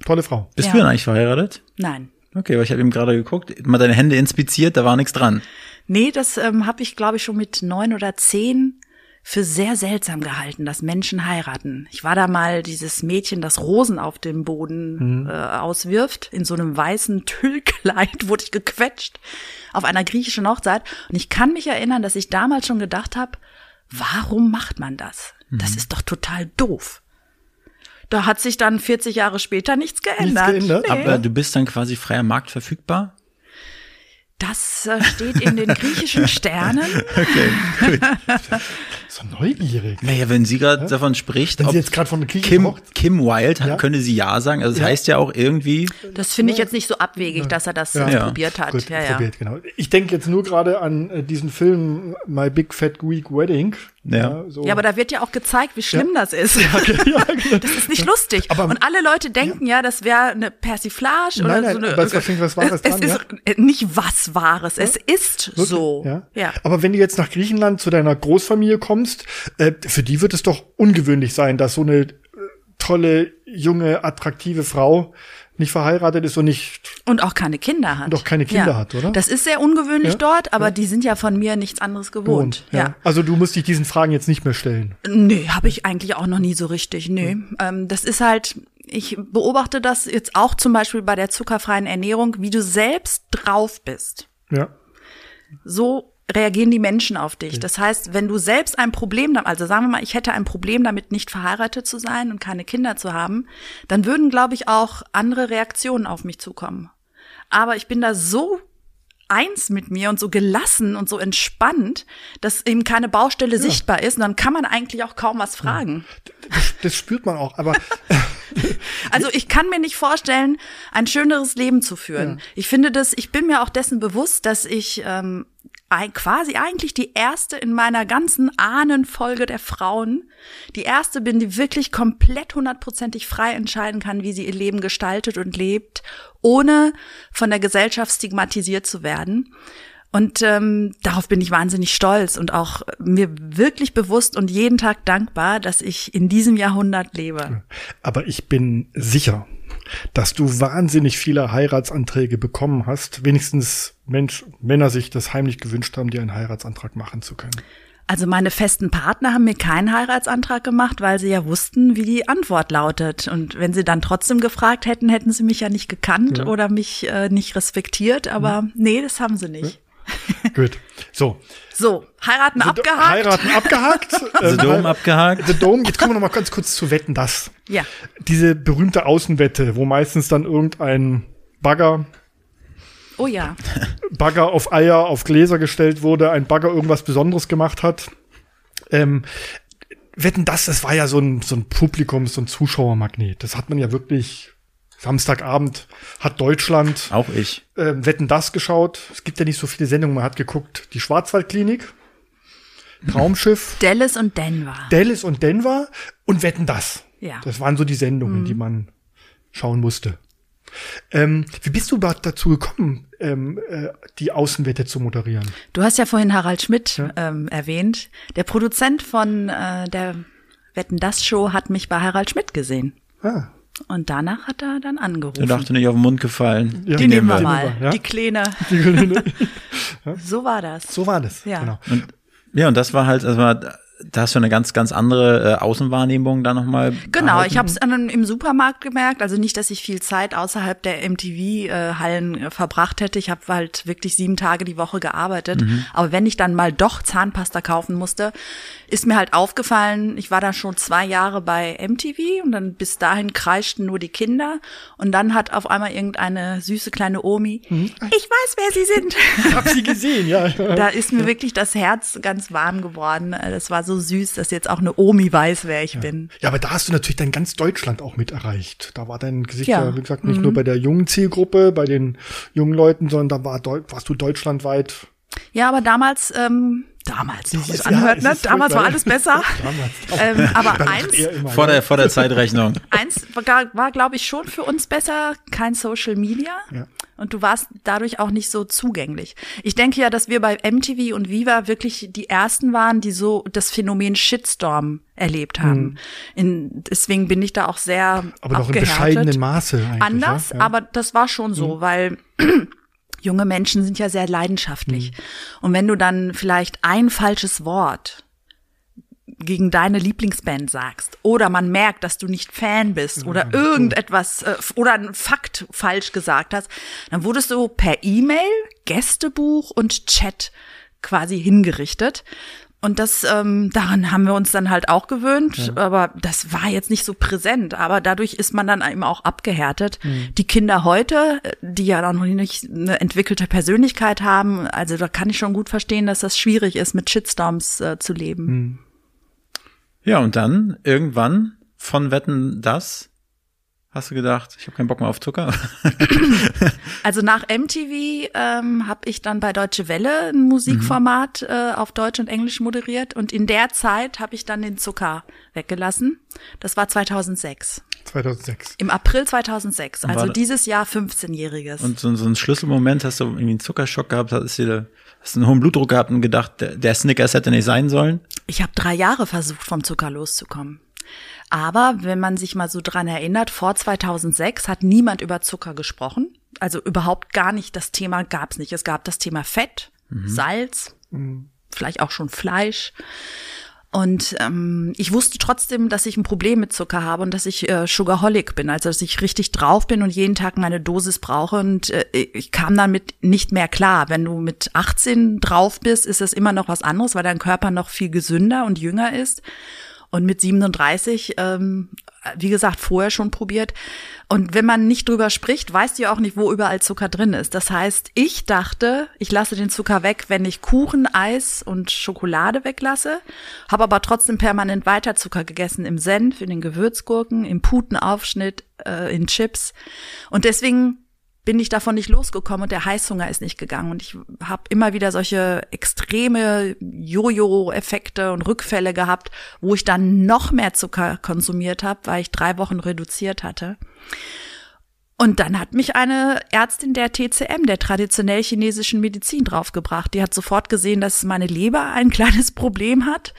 Tolle Frau. Bist Ja. du denn eigentlich verheiratet? Nein. Okay, weil ich habe eben gerade geguckt, mal deine Hände inspiziert, da war nichts dran. Nee, das ähm, habe ich, glaube ich, schon mit neun oder zehn für sehr seltsam gehalten, dass Menschen heiraten. Ich war da mal dieses Mädchen, das Rosen auf dem Boden äh, auswirft. In so einem weißen Tüllkleid (laughs) wurde ich gequetscht auf einer griechischen Hochzeit. Und ich kann mich erinnern, dass ich damals schon gedacht habe, warum macht man das? Das ist doch total doof. Da hat sich dann 40 Jahre später nichts geändert. geändert? Nee. Aber du bist dann quasi freier Markt verfügbar? Das äh, steht in den griechischen Sternen. (laughs) So neugierig. Naja, wenn sie gerade davon spricht, Wenn ob sie jetzt gerade von der Kirche Kim, kocht. Kim Wilde, Ja. könnte sie ja sagen. Also das Ja. heißt ja auch irgendwie, Das finde ich jetzt nicht so abwegig, dass er das Ja. äh, Ja. probiert hat. Gut, ja, ja. probiert, genau. Ich denke jetzt nur gerade an äh, diesen Film My Big Fat Greek Wedding. Ja. so. ja, aber da wird ja auch gezeigt, wie schlimm das ist. (laughs) genau. Das ist nicht lustig. Aber- und alle Leute denken ja, das wäre eine Persiflage Nein, oder nein, so eine. aber es ist was Wahres es, dran, es ist äh, nicht was Wahres. Es ist so. Ja. ja. Aber wenn du jetzt nach Griechenland zu deiner Großfamilie kommst, äh, für die wird es doch ungewöhnlich sein, dass so eine äh, tolle, junge, attraktive Frau nicht verheiratet ist und nicht Und auch keine Kinder hat. Und auch keine Kinder hat, oder? Das ist sehr ungewöhnlich Ja, dort, aber die sind ja von mir nichts anderes gewohnt. Ja. Also du musst dich diesen Fragen jetzt nicht mehr stellen. Nee, habe ich eigentlich auch noch nie so richtig. Nee. Ähm, das ist halt, ich beobachte das jetzt auch zum Beispiel bei der zuckerfreien Ernährung, wie du selbst drauf bist. Ja. So reagieren die Menschen auf dich. Das heißt, wenn du selbst ein Problem, also sagen wir mal, ich hätte ein Problem damit, nicht verheiratet zu sein und keine Kinder zu haben, dann würden, glaube ich, auch andere Reaktionen auf mich zukommen. Aber ich bin da so eins mit mir und so gelassen und so entspannt, dass eben keine Baustelle ja. sichtbar ist. Und dann kann man eigentlich auch kaum was fragen. Das, das spürt man auch, aber. (laughs) also ich kann mir nicht vorstellen, ein schöneres Leben zu führen. Ja. Ich finde das, ich bin mir auch dessen bewusst, dass ich ähm, quasi eigentlich die erste in meiner ganzen Ahnenfolge der Frauen, die erste bin, die wirklich komplett hundertprozentig frei entscheiden kann, wie sie ihr Leben gestaltet und lebt, ohne von der Gesellschaft stigmatisiert zu werden. Und ähm, darauf bin ich wahnsinnig stolz und auch mir wirklich bewusst und jeden Tag dankbar, dass ich in diesem Jahrhundert lebe. Aber ich bin sicher, dass du wahnsinnig viele Heiratsanträge bekommen hast, wenigstens Mensch, Männer sich das heimlich gewünscht haben, dir einen Heiratsantrag machen zu können. Also meine festen Partner haben mir keinen Heiratsantrag gemacht, weil sie ja wussten, wie die Antwort lautet. Und wenn sie dann trotzdem gefragt hätten, hätten sie mich ja nicht gekannt ja. oder mich äh, nicht respektiert. Aber mhm. nee, das haben sie nicht. Ja. (laughs) Gut. So. So, heiraten The abgehakt. Heiraten abgehakt. (laughs) The ähm, Dome abgehakt. The Dome. Jetzt kommen wir noch mal ganz kurz zu Wetten, das. Ja. Diese berühmte Außenwette, wo meistens dann irgendein Bagger Oh ja. (laughs) Bagger auf Eier, auf Gläser gestellt wurde, ein Bagger irgendwas Besonderes gemacht hat. Ähm, wetten das, das war ja so ein, so ein Publikums, so ein Zuschauermagnet. Das hat man ja wirklich Samstagabend hat Deutschland. Auch ich. Äh, Wetten das geschaut. Es gibt ja nicht so viele Sendungen. Man hat geguckt, die Schwarzwaldklinik, Traumschiff. Dallas und Denver. Dallas und Denver und Wetten das. Ja. Das waren so die Sendungen, mhm. die man schauen musste. Ähm, wie bist du überhaupt dazu gekommen, ähm, äh, die Außenwette zu moderieren? Du hast ja vorhin Harald Schmidt ja. ähm, erwähnt. Der Produzent von äh, der Wetten das Show hat mich bei Harald Schmidt gesehen. Ah. Und danach hat er dann angerufen. Er dachte nicht auf den Mund gefallen. Ja, die, die nehmen wir mal. Ja? Die Kleine. (laughs) Die Kleine. (laughs) so war das. So war das. Ja. Genau. Und, ja, und das war halt, also da hast du eine ganz, ganz andere äh, Außenwahrnehmung da nochmal. Genau, erhalten. ich habe es im Supermarkt gemerkt. Also nicht, dass ich viel Zeit außerhalb der MTV-Hallen äh, verbracht hätte. Ich habe halt wirklich sieben Tage die Woche gearbeitet. Mhm. Aber wenn ich dann mal doch Zahnpasta kaufen musste, ist mir halt aufgefallen, ich war da schon zwei Jahre bei MTV und dann bis dahin kreischten nur die Kinder. Und dann hat auf einmal irgendeine süße kleine Omi, mhm. ich weiß, wer sie sind. Ich hab sie gesehen, ja. (laughs) da ist mir wirklich das Herz ganz warm geworden. Das war so so süß, dass jetzt auch eine Omi weiß, wer ich ja. bin. Ja, aber da hast du natürlich dann ganz Deutschland auch mit erreicht. Da war dein Gesicht ja, ja wie gesagt, nicht mhm. nur bei der jungen Zielgruppe, bei den jungen Leuten, sondern da war, warst du deutschlandweit. Ja, aber damals, ähm, damals, wie sich das anhört, ne? Damals war alles besser. (laughs) damals, ähm, aber eins. Vor der, vor der Zeitrechnung. (laughs) eins war, war glaube ich, schon für uns besser, kein Social Media. Ja und du warst dadurch auch nicht so zugänglich. Ich denke ja, dass wir bei MTV und Viva wirklich die ersten waren, die so das Phänomen Shitstorm erlebt haben. Hm. In, deswegen bin ich da auch sehr aber noch in bescheidenen Maße eigentlich, anders, ja? Ja. aber das war schon so, hm. weil junge Menschen sind ja sehr leidenschaftlich. Hm. Und wenn du dann vielleicht ein falsches Wort gegen deine Lieblingsband sagst oder man merkt, dass du nicht Fan bist oder irgendetwas äh, oder ein Fakt falsch gesagt hast, dann wurdest du per E-Mail, Gästebuch und Chat quasi hingerichtet. Und das, ähm, daran haben wir uns dann halt auch gewöhnt, ja. aber das war jetzt nicht so präsent. Aber dadurch ist man dann eben auch abgehärtet. Mhm. Die Kinder heute, die ja noch nicht eine entwickelte Persönlichkeit haben, also da kann ich schon gut verstehen, dass das schwierig ist, mit Shitstorms äh, zu leben. Mhm. Ja, und dann irgendwann von Wetten das hast du gedacht, ich habe keinen Bock mehr auf Zucker? (laughs) also nach MTV ähm, habe ich dann bei Deutsche Welle ein Musikformat mhm. äh, auf Deutsch und Englisch moderiert und in der Zeit habe ich dann den Zucker weggelassen. Das war 2006. 2006. Im April 2006, also dieses Jahr 15-jähriges. Und so, so ein Schlüsselmoment, hast du irgendwie einen Zuckerschock gehabt, hast du, hast einen hohen Blutdruck gehabt und gedacht, der, der Snickers hätte nicht sein sollen? Ich habe drei Jahre versucht, vom Zucker loszukommen. Aber wenn man sich mal so dran erinnert, vor 2006 hat niemand über Zucker gesprochen. Also überhaupt gar nicht. Das Thema gab es nicht. Es gab das Thema Fett, mhm. Salz, mhm. vielleicht auch schon Fleisch. Und ähm, ich wusste trotzdem, dass ich ein Problem mit Zucker habe und dass ich äh, Sugarholic bin, also dass ich richtig drauf bin und jeden Tag meine Dosis brauche. Und äh, ich kam damit nicht mehr klar. Wenn du mit 18 drauf bist, ist das immer noch was anderes, weil dein Körper noch viel gesünder und jünger ist. Und mit 37, ähm, wie gesagt, vorher schon probiert. Und wenn man nicht drüber spricht, weißt du ja auch nicht, wo überall Zucker drin ist. Das heißt, ich dachte, ich lasse den Zucker weg, wenn ich Kuchen, Eis und Schokolade weglasse, habe aber trotzdem permanent weiter Zucker gegessen im Senf, in den Gewürzgurken, im Putenaufschnitt, äh, in Chips. Und deswegen bin ich davon nicht losgekommen und der Heißhunger ist nicht gegangen. Und ich habe immer wieder solche extreme Jojo-Effekte und Rückfälle gehabt, wo ich dann noch mehr Zucker konsumiert habe, weil ich drei Wochen reduziert hatte. Und dann hat mich eine Ärztin der TCM, der traditionell chinesischen Medizin, draufgebracht. Die hat sofort gesehen, dass meine Leber ein (laughs) kleines Problem hat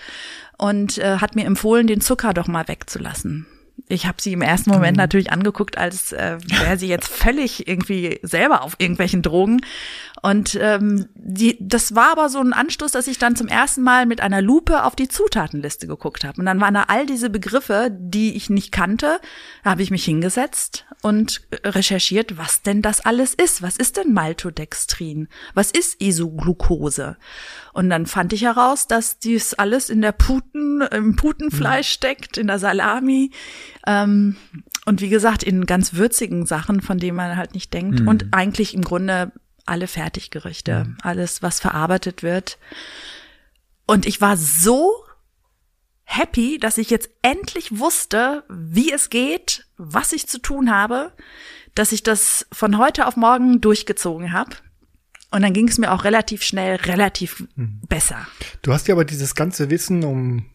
und äh, hat mir empfohlen, den Zucker doch mal wegzulassen ich habe sie im ersten Moment mhm. natürlich angeguckt, als äh, wäre sie jetzt völlig irgendwie selber auf irgendwelchen Drogen. Und ähm, die, das war aber so ein Anstoß, dass ich dann zum ersten Mal mit einer Lupe auf die Zutatenliste geguckt habe. Und dann waren da all diese Begriffe, die ich nicht kannte. Da habe ich mich hingesetzt und recherchiert, was denn das alles ist. Was ist denn Maltodextrin? Was ist Isoglucose? Und dann fand ich heraus, dass dies alles in der Puten, im Putenfleisch mhm. steckt, in der Salami. Ähm, und wie gesagt, in ganz würzigen Sachen, von denen man halt nicht denkt. Mhm. Und eigentlich im Grunde alle Fertiggerichte, mhm. alles, was verarbeitet wird. Und ich war so happy, dass ich jetzt endlich wusste, wie es geht, was ich zu tun habe, dass ich das von heute auf morgen durchgezogen habe. Und dann ging es mir auch relativ schnell, relativ mhm. besser. Du hast ja aber dieses ganze Wissen um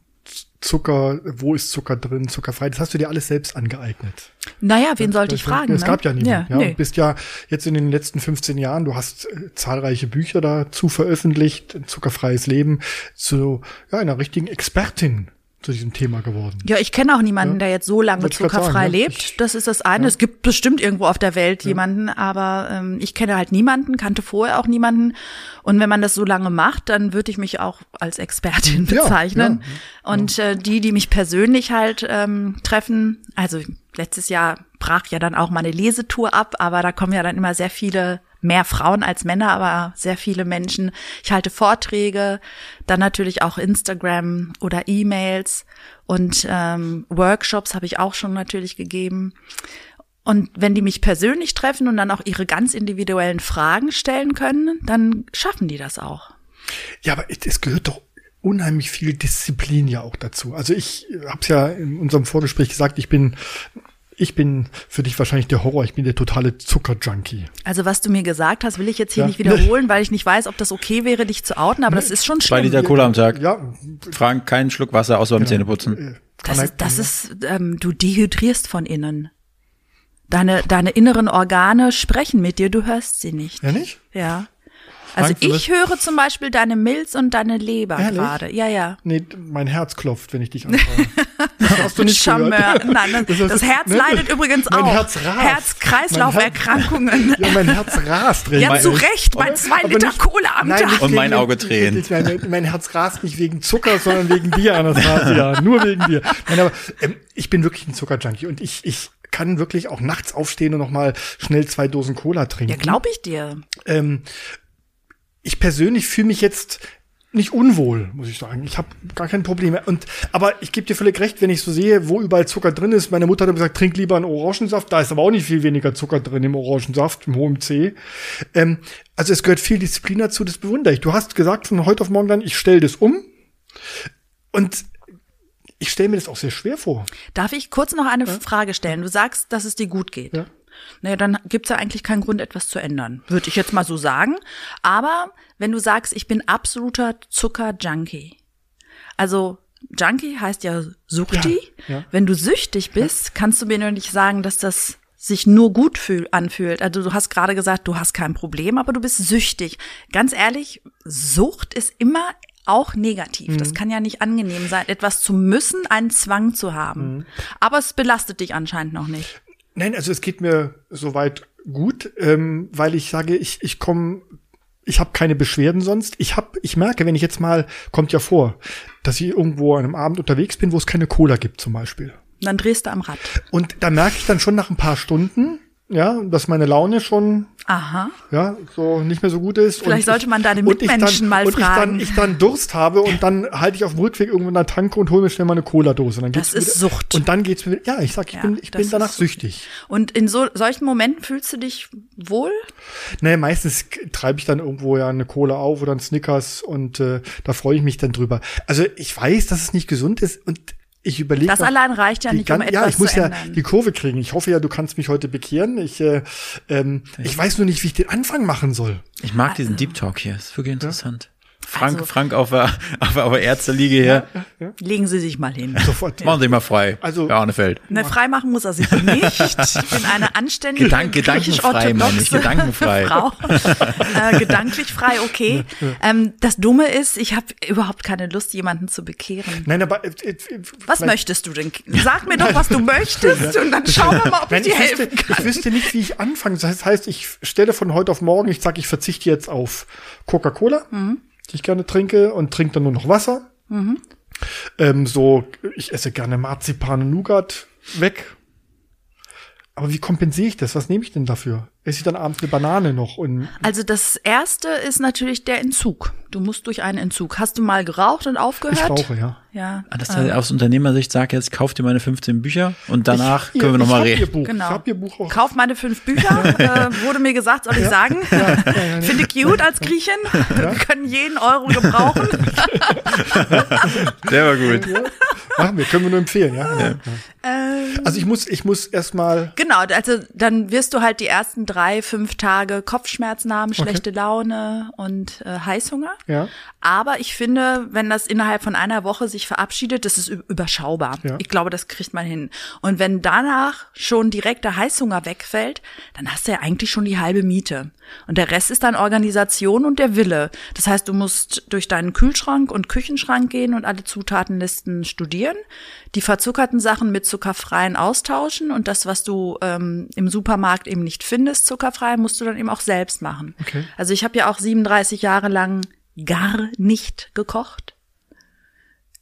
Zucker, wo ist Zucker drin, zuckerfrei, das hast du dir alles selbst angeeignet. Naja, wen sollte ich fragen? Es ne? gab ja niemanden. Ja, ja. Nee. Du bist ja jetzt in den letzten 15 Jahren, du hast äh, zahlreiche Bücher dazu veröffentlicht, zuckerfreies Leben, zu ja, einer richtigen Expertin zu diesem Thema geworden. Ja, ich kenne auch niemanden, ja. der jetzt so lange zuckerfrei sagen, lebt. Ich, das ist das eine. Ja. Es gibt bestimmt irgendwo auf der Welt ja. jemanden, aber ähm, ich kenne halt niemanden, kannte vorher auch niemanden. Und wenn man das so lange macht, dann würde ich mich auch als Expertin (laughs) bezeichnen. Und äh, die, die mich persönlich halt ähm, treffen, also letztes Jahr brach ja dann auch meine Lesetour ab, aber da kommen ja dann immer sehr viele mehr Frauen als Männer, aber sehr viele Menschen. Ich halte Vorträge, dann natürlich auch Instagram oder E-Mails und ähm, Workshops habe ich auch schon natürlich gegeben. Und wenn die mich persönlich treffen und dann auch ihre ganz individuellen Fragen stellen können, dann schaffen die das auch. Ja, aber es gehört doch unheimlich viel Disziplin ja auch dazu. Also ich habe es ja in unserem Vorgespräch gesagt, ich bin ich bin für dich wahrscheinlich der Horror, ich bin der totale Zuckerjunkie. Also was du mir gesagt hast, will ich jetzt hier ja. nicht wiederholen, (laughs) weil ich nicht weiß, ob das okay wäre, dich zu outen, aber das ist schon schlimm. Zwei Liter Cola am Tag. Ja. Frank, keinen Schluck Wasser außer beim genau. Zähneputzen. Das ist, das ist ähm, du dehydrierst von innen. Deine, deine inneren Organe sprechen mit dir, du hörst sie nicht. Ja, nicht? Ja. Also ich höre zum Beispiel deine Milz und deine Leber gerade. Ja, ja. Nee, mein Herz klopft, wenn ich dich anschaue. (laughs) Das hast du nicht Charmeur. gehört. Nein, das, das, das Herz ne? leidet übrigens mein auch. Herz rast. Herz-Kreislauf-Erkrankungen. Ja, mein Herz rast. Drin. Ja, zu Recht, bei zwei Liter nicht, Cola am nein, Tag. Und mein Auge tränt. Mein, mein, Herz rast nicht wegen Zucker, sondern wegen dir, Anastasia. (laughs) Nur wegen dir. Nein, aber ähm, ich bin wirklich ein Zuckerjunkie und ich, ich kann wirklich auch nachts aufstehen und noch mal schnell zwei Dosen Cola trinken. Ja, glaube ich dir. Ähm, ich persönlich fühle mich jetzt nicht unwohl, muss ich sagen. Ich habe gar kein Problem. Und aber ich gebe dir völlig recht, wenn ich so sehe, wo überall Zucker drin ist. Meine Mutter hat gesagt, trink lieber einen Orangensaft. Da ist aber auch nicht viel weniger Zucker drin im Orangensaft, im hohen C. Ähm, also es gehört viel Disziplin dazu. Das bewundere ich. Du hast gesagt von heute auf morgen dann, ich stelle das um. Und ich stelle mir das auch sehr schwer vor. Darf ich kurz noch eine ja? Frage stellen? Du sagst, dass es dir gut geht. Ja naja, dann gibt's ja eigentlich keinen Grund, etwas zu ändern. Würde ich jetzt mal so sagen. Aber wenn du sagst, ich bin absoluter Zucker-Junkie, also Junkie heißt ja Suchti. Ja, ja. Wenn du süchtig bist, kannst du mir nur nicht sagen, dass das sich nur gut fühl, anfühlt. Also du hast gerade gesagt, du hast kein Problem, aber du bist süchtig. Ganz ehrlich, Sucht ist immer auch negativ. Mhm. Das kann ja nicht angenehm sein, etwas zu müssen, einen Zwang zu haben. Mhm. Aber es belastet dich anscheinend noch nicht. Nein, also es geht mir soweit gut, ähm, weil ich sage, ich, ich komme ich habe keine Beschwerden sonst. Ich hab, ich merke, wenn ich jetzt mal, kommt ja vor, dass ich irgendwo an einem Abend unterwegs bin, wo es keine Cola gibt zum Beispiel. Dann drehst du am Rad. Und da merke ich dann schon nach ein paar Stunden, ja, dass meine Laune schon Aha. ja so nicht mehr so gut ist. Vielleicht und sollte ich, man deine und ich Mitmenschen dann, mal und fragen. Ich dann, ich dann Durst habe und dann halte ich auf dem Rückweg irgendwo in der Tanke und hole mir schnell mal eine Cola-Dose. Dann Das geht's ist wieder, Sucht. Und dann geht's mir, ja, ich sag, ich Ja, bin, ich bin danach süchtig. Und in so solchen Momenten fühlst du dich wohl? Nee, meistens treibe ich dann irgendwo ja eine Cola auf oder ein Snickers und äh, da freue ich mich dann drüber. Also ich weiß, dass es nicht gesund ist und ich überlege. Das allein reicht ja nicht, um etwas Ja, ich muss zu ja ändern. die Kurve kriegen. Ich hoffe ja, du kannst mich heute bekehren. Ich, äh, ähm, ich weiß nur nicht, wie ich den Anfang machen soll. Ich mag diesen Deep Talk hier, ist wirklich interessant. Frank, Also- Frank auf der, auf der, auf der Ärzteliege hier. Legen Sie sich mal hin. Sofort. Machen Sie mal frei. Also- Herr Arnefeld. Ne, freimachen muss er sich nicht. (laughs) Ich bin eine anständige, Gedank, gedankenfrei, meine ich. Gedankenfrei. Frau. (laughs) äh, gedanklich frei, okay. Ähm, das Dumme ist, ich habe überhaupt keine Lust, jemanden zu bekehren. Nein, aber äh, äh, Was vielleicht- möchtest du denn? Sag mir doch, was du möchtest und dann schauen wir mal, ob Nein, ich dir wüsste, helfen kann. ich wüsste nicht, wie ich anfange. Das heißt, ich stelle von heute auf morgen, ich sage, ich verzichte jetzt auf Coca-Cola, Mhm. Die ich gerne trinke, und trinke dann nur noch Wasser. Ähm, so, ich esse gerne Marzipan und Nougat weg. Aber wie kompensiere ich das? Was nehme ich denn dafür? Esse ich dann abends eine Banane noch? Und Also das erste ist natürlich der Entzug. Du musst durch einen Entzug. Hast du mal geraucht und aufgehört? ich rauche, ja. Ja. Ah, Das heißt, aus Unternehmersicht sag jetzt, kauf dir meine 15 Bücher und danach ich, können wir nochmal ich hab Ihr reden. Buch. Genau. Ich habe Ihr Buch auch. Kauf meine fünf Bücher, (laughs) äh, wurde mir gesagt, soll ich sagen. Finde cute als Griechin, können jeden Euro gebrauchen. Der war gut. Machen wir, können wir nur empfehlen, ja. ja. Ähm, Also ich muss, ich muss erstmal, Genau, also dann wirst du halt die ersten drei, fünf Tage Kopfschmerzen haben, schlechte Laune und äh, Heißhunger. ja. Aber ich finde, wenn das innerhalb von einer Woche sich verabschiedet, das ist überschaubar. Ja. Ich glaube, das kriegt man hin. Und wenn danach schon direkt der Heißhunger wegfällt, dann hast du ja eigentlich schon die halbe Miete. Und der Rest ist dann Organisation und der Wille. Das heißt, du musst durch deinen Kühlschrank und Küchenschrank gehen und alle Zutatenlisten studieren, die verzuckerten Sachen mit zuckerfreien austauschen und das, was du ähm, im Supermarkt eben nicht findest, zuckerfrei, musst du dann eben auch selbst machen. Okay. Also ich habe ja auch 37 Jahre lang gar nicht gekocht.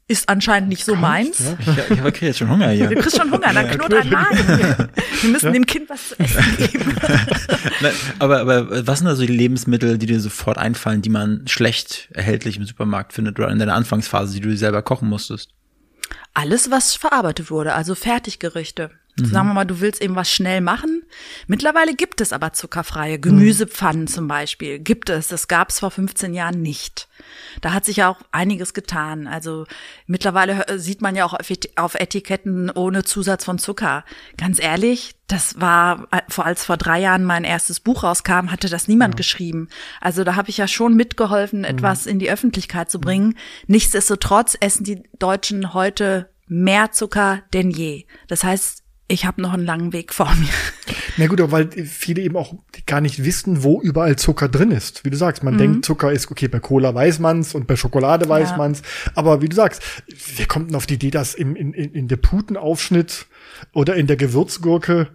Ist anscheinend nicht so meins. ja. Ich, ich kriege jetzt schon Hunger hier. Du kriegst schon Hunger, dann knurrt ein Magen. Wir müssen dem Kind was zu essen geben. (laughs) Na, aber, aber was sind da so die Lebensmittel, die dir sofort einfallen, die man schlecht erhältlich im Supermarkt findet oder in deiner Anfangsphase, die du selber kochen musstest? Alles, was verarbeitet wurde, also Fertiggerichte. Sagen wir mal, du willst eben was schnell machen. Mittlerweile gibt es aber zuckerfreie Gemüsepfannen zum Beispiel. Gibt es. Das gab es vor 15 Jahren nicht. Da hat sich ja auch einiges getan. Also mittlerweile sieht man ja auch auf Et- auf Etiketten ohne Zusatz von Zucker. Ganz ehrlich, das war, äh, vor als vor drei Jahren mein erstes Buch rauskam, hatte das niemand geschrieben. Also da habe ich ja schon mitgeholfen, etwas in die Öffentlichkeit zu bringen. Nichtsdestotrotz essen die Deutschen heute mehr Zucker denn je. Das heißt, ich habe noch einen langen Weg vor mir. Na gut, aber weil viele eben auch gar nicht wissen, wo überall Zucker drin ist. Wie du sagst, man denkt, Zucker ist, okay, bei Cola weiß man's und bei Schokolade weiß Ja. man's. Aber wie du sagst, wer kommt denn auf die Idee, dass im, in, in, in der Putenaufschnitt oder in der Gewürzgurke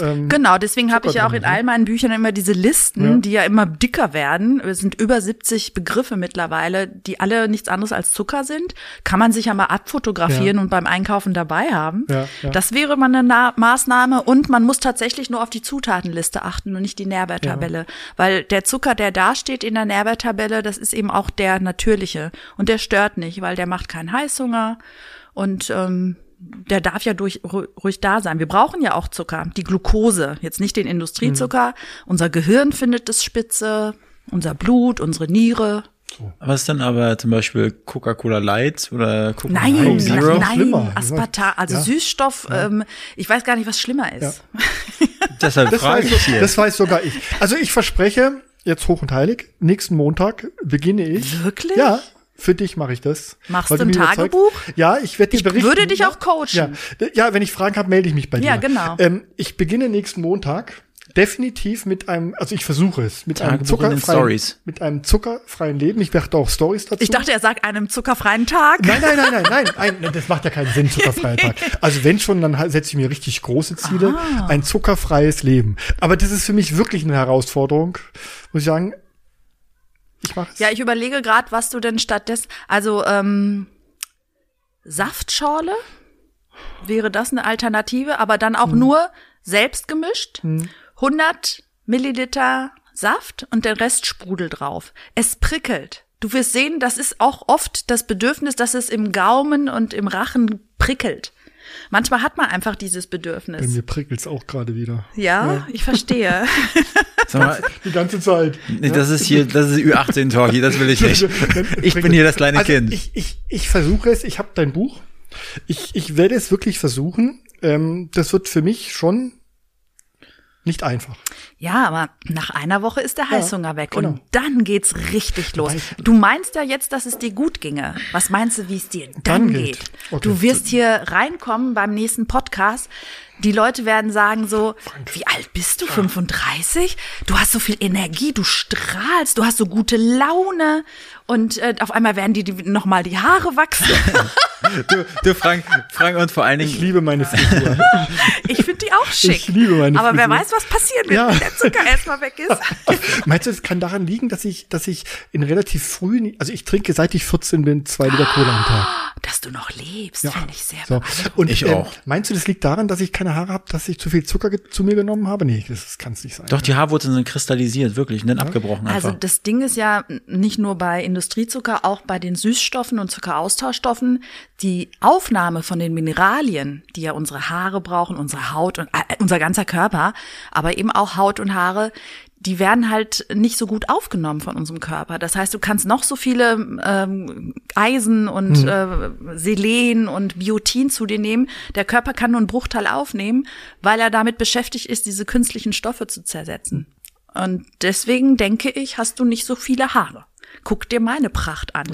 ähm, Genau, deswegen habe ich ja auch in ne? all meinen Büchern immer diese Listen, Ja. die ja immer dicker werden. Es sind über 70 Begriffe mittlerweile, die alle nichts anderes als Zucker sind. Kann man sich ja mal abfotografieren Ja. und beim Einkaufen dabei haben. Ja. Das wäre mal eine Na Maßnahme und man muss tatsächlich nur auf die Zutatenliste achten und nicht die Nährwerttabelle. Weil der Zucker, der da steht in der Nährwerttabelle, das ist eben auch der natürliche. Und der stört nicht, weil der macht keinen Heißhunger und ähm, der darf ja durch, ru- ruhig da sein. Wir brauchen ja auch Zucker, die Glucose, jetzt nicht den Industriezucker. Mhm. Unser Gehirn findet es spitze, unser Blut, unsere Niere. Was ist denn aber zum Beispiel Coca-Cola Light oder Coca-Cola Nein, Zero? nein, Schlimmer. Aspartam, also Ja. Süßstoff, ähm, ich weiß gar nicht, was schlimmer ist. (laughs) Deshalb das, frage weiß, ich hier. das weiß sogar ich. Also ich verspreche, jetzt hoch und heilig, nächsten Montag beginne ich. Wirklich? Ja. Für dich mache ich das. Machst du ein mich überzeugt- Tagebuch? Ja, ich werde dir Ich berichten. würde dich auch coachen. Ja, ja wenn ich Fragen habe, melde ich mich bei dir. Ja, genau. Ähm, ich beginne nächsten Montag definitiv mit einem, also ich versuche es, mit einem Tagebuch in den zuckerfreien, Stories. mit einem zuckerfreien Leben. Ich werde auch Stories dazu. Ich dachte, er sagt einem zuckerfreien Tag. Nein, nein, nein, nein, nein, nein, nein, (laughs) das macht ja keinen Sinn, zuckerfreier Tag. Also wenn schon, dann setze ich mir richtig große Ziele. Ah. Ein zuckerfreies Leben. Aber das ist für mich wirklich eine Herausforderung, muss ich sagen. Ich mach's. Ja, ich überlege gerade, was du denn stattdessen. Also ähm, Saftschorle wäre das eine Alternative, aber dann auch nur selbst gemischt. 100 Milliliter Saft und der Rest Sprudel drauf. Es prickelt. Du wirst sehen, das ist auch oft das Bedürfnis, dass es im Gaumen und im Rachen prickelt. Manchmal hat man einfach dieses Bei Bedürfnis. mir prickelt's auch gerade wieder. Ja, ich verstehe. (laughs) Sag mal, Die ganze Zeit. nee, das ist hier, das ist Ü18-Talkie, das will ich nicht. Ich bin hier das kleine also Kind. Ich, ich, ich versuche es, ich habe dein Buch. Ich, ich werde es wirklich versuchen. Ähm, das wird für mich schon nicht einfach. Ja, aber nach einer Woche ist der Heißhunger weg genau. und dann geht's richtig los. Du meinst ja jetzt, dass es dir gut ginge. Was meinst du, wie es dir dann, Dann geht. geht? Okay. Du wirst hier reinkommen beim nächsten Podcast. Die Leute werden sagen so, wie alt bist du? 35? Du hast so viel Energie, du strahlst, du hast so gute Laune und äh, auf einmal werden die, noch mal die Haare wachsen. (laughs) Du, du Frank, Frank und vor allen Ich Dingen, liebe meine Frisur. (laughs) Ich finde die auch schick. Ich liebe meine Aber wer Frisur. weiß, was passiert, wenn Ja. der Zucker erstmal weg ist. (laughs) Meinst du, es kann daran liegen, dass ich, dass ich in relativ frühen, also ich trinke seit ich 14 bin, zwei Liter Cola am Tag. (gasps) Dass du noch lebst, finde ich sehr So. Und Ich ähm, auch. meinst du, das liegt daran, dass ich keine Haare habe, dass ich zu viel Zucker zu mir genommen habe? Nee, das kann es nicht sein. doch, die Haarwurzeln sind kristallisiert, wirklich, und dann abgebrochen einfach. Also das Ding ist ja nicht nur bei Industriezucker, auch bei den Süßstoffen und Zuckeraustauschstoffen, die Aufnahme von den Mineralien, die ja unsere Haare brauchen, unsere Haut und äh, unser ganzer Körper, aber eben auch Haut und Haare, die werden halt nicht so gut aufgenommen von unserem Körper. Das heißt, du kannst noch so viele ähm, Eisen und äh, Selen und Biotin zu dir nehmen. Der Körper kann nur einen Bruchteil aufnehmen, weil er damit beschäftigt ist, diese künstlichen Stoffe zu zersetzen. Und deswegen denke ich, hast du nicht so viele Haare. Guck dir meine Pracht an.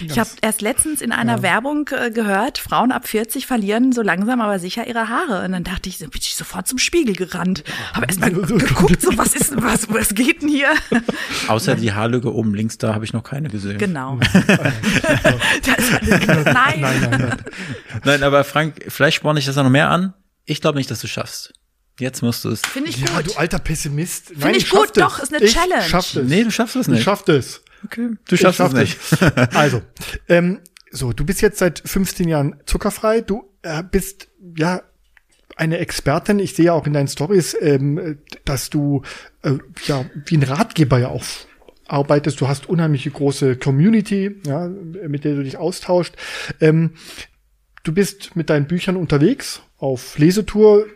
ich habe erst letztens in einer Werbung äh, gehört, Frauen ab 40 verlieren so langsam aber sicher ihre Haare. Und dann dachte ich, so bin ich sofort zum Spiegel gerannt. Habe erst mal (laughs) geguckt, so was ist, was, was geht denn hier? (laughs) Außer die Haarlücke oben links, da habe ich noch keine gesehen. Genau. (laughs) nein. Nein, nein, nein. Nein, aber Frank, vielleicht sporne ich das noch mehr an. Ich glaube nicht, dass du schaffst. Jetzt musst du es. Finde ich Ja, gut. du alter Pessimist. Nein, ich ich gut, doch, ist eine ich Challenge. Schaff das. Nee, du schaffst es ich nicht. schaff das. Okay, du schaffst schaff es nicht. (laughs) Also, ähm, so, du bist jetzt seit 15 Jahren zuckerfrei. Du äh, bist ja eine Expertin. Ich sehe auch in deinen Stories, ähm, dass du äh, ja wie ein Ratgeber ja auch arbeitest. Du hast unheimliche große Community, ja, mit der du dich austauscht. Ähm, du bist mit deinen Büchern unterwegs auf Lesetour.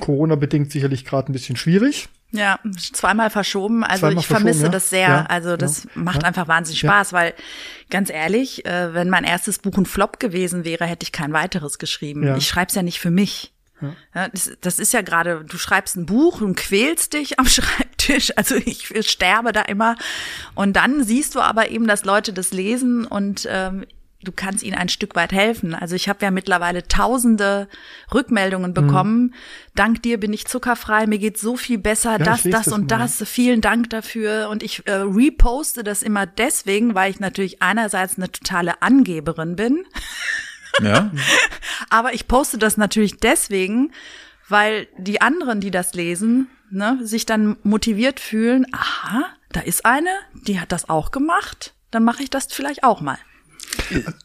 Corona bedingt sicherlich gerade ein bisschen schwierig. Ja, zweimal verschoben. Also Zweimal ich vermisse ja. das sehr. Ja, also das ja, macht einfach wahnsinnig. Spaß, weil ganz ehrlich, äh, wenn mein erstes Buch ein Flop gewesen wäre, hätte ich kein weiteres geschrieben. Ich schreibe es ja nicht für mich. Das, das ist ja gerade, du schreibst ein Buch und quälst dich am (laughs) Schreibtisch. Also ich sterbe da immer. Und dann siehst du aber eben, dass Leute das lesen und ähm, du kannst ihnen ein Stück weit helfen. Also ich habe ja mittlerweile tausende Rückmeldungen bekommen. Dank dir bin ich zuckerfrei, mir geht so viel besser, das, lese das das und mal. das. Vielen Dank dafür. Und ich äh, reposte das immer deswegen, weil ich natürlich einerseits eine totale Angeberin bin. Ja? (laughs) Aber ich poste das natürlich deswegen, weil die anderen, die das lesen, ne, sich dann motiviert fühlen, aha, da ist eine, die hat das auch gemacht, dann mache ich das vielleicht auch mal.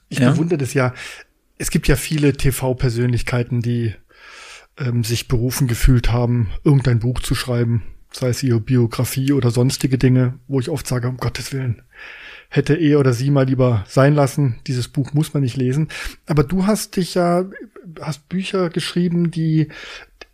Ich Ja. bewundere das ja. Es gibt ja viele TV-Persönlichkeiten, die ähm, sich berufen gefühlt haben, irgendein Buch zu schreiben, sei es ihre Biografie oder sonstige Dinge, wo ich oft sage, um Gottes Willen, hätte er oder sie mal lieber sein lassen. Dieses Buch muss man nicht lesen. Aber du hast dich ja, hast Bücher geschrieben, die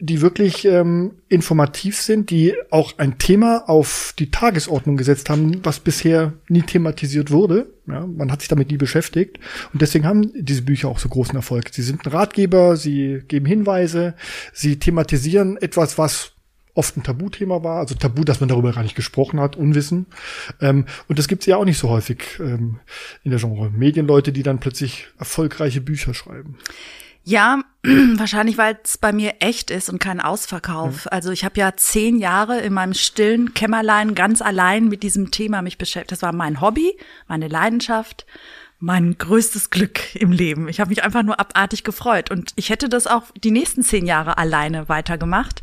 die wirklich ähm, informativ sind, die auch ein Thema auf die Tagesordnung gesetzt haben, was bisher nie thematisiert wurde. Ja, man hat sich damit nie beschäftigt. Und deswegen haben diese Bücher auch so großen Erfolg. Sie sind ein Ratgeber, sie geben Hinweise, sie thematisieren etwas, was oft ein Tabuthema war, also Tabu, dass man darüber gar nicht gesprochen hat, Unwissen. Ähm, und das gibt's ja auch nicht so häufig ähm, in der Genre. Medienleute, die dann plötzlich erfolgreiche Bücher schreiben. Ja, (clears throat) wahrscheinlich, weil es bei mir echt ist und kein Ausverkauf. Also ich habe ja zehn Jahre in meinem stillen Kämmerlein ganz allein mit diesem Thema mich beschäftigt. Das war mein Hobby, meine Leidenschaft, mein größtes Glück im Leben. Ich habe mich einfach nur abartig gefreut. Und ich hätte das auch die nächsten zehn Jahre alleine weitergemacht.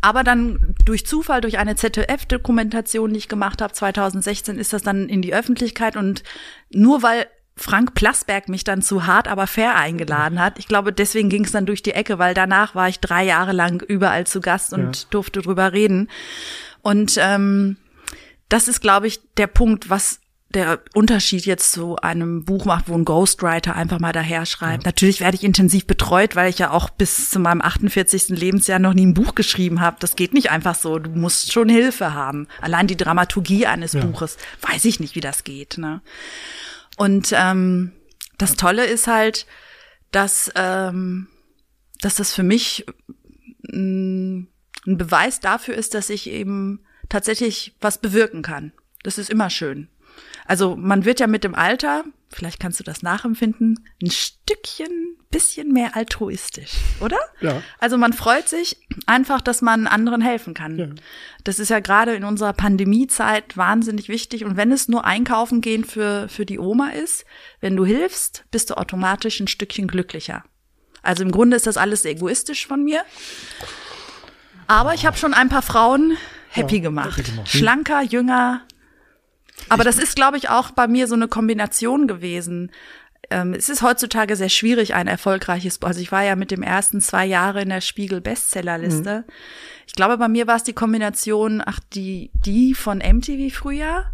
Aber dann durch Zufall, durch eine ZDF-Dokumentation, die ich gemacht habe, 2016, ist das dann in die Öffentlichkeit. Und nur weil Frank Plasberg mich dann zu hart, aber fair eingeladen hat. Ich glaube, deswegen ging es dann durch die Ecke, weil danach war ich drei Jahre lang überall zu Gast und ja. durfte drüber reden. Und ähm, das ist, glaube ich, der Punkt, was der Unterschied jetzt zu einem Buch macht, wo ein Ghostwriter einfach mal daher schreibt. Ja. Natürlich werde ich intensiv betreut, weil ich ja auch bis zu meinem 48. Lebensjahr noch nie ein Buch geschrieben habe. Das geht nicht einfach so. Du musst schon Hilfe haben. Allein die Dramaturgie eines ja. Buches, weiß ich nicht, wie das geht. Ne? Und ähm, das Tolle ist halt, dass, ähm, dass das für mich mm, ein Beweis dafür ist, dass ich eben tatsächlich was bewirken kann. Das ist immer schön. Also man wird ja mit dem Alter, vielleicht kannst du das nachempfinden, ein Stückchen, bisschen mehr altruistisch, oder? Ja. Also man freut sich einfach, dass man anderen helfen kann. Ja. Das ist ja gerade in unserer Pandemiezeit wahnsinnig wichtig. Und wenn es nur einkaufen gehen für, für die Oma ist, wenn du hilfst, bist du automatisch ein Stückchen glücklicher. Also im Grunde ist das alles egoistisch von mir. Aber ich habe schon ein paar Frauen happy, ja, gemacht. happy gemacht. Schlanker, jünger, aber das ist, glaube ich, auch bei mir so eine Kombination gewesen. Ähm, es ist heutzutage sehr schwierig, ein erfolgreiches, also ich war ja mit dem ersten zwei Jahre in der Spiegel Bestsellerliste. Mhm. Ich glaube, bei mir war es die Kombination, ach, die, die von MTV früher.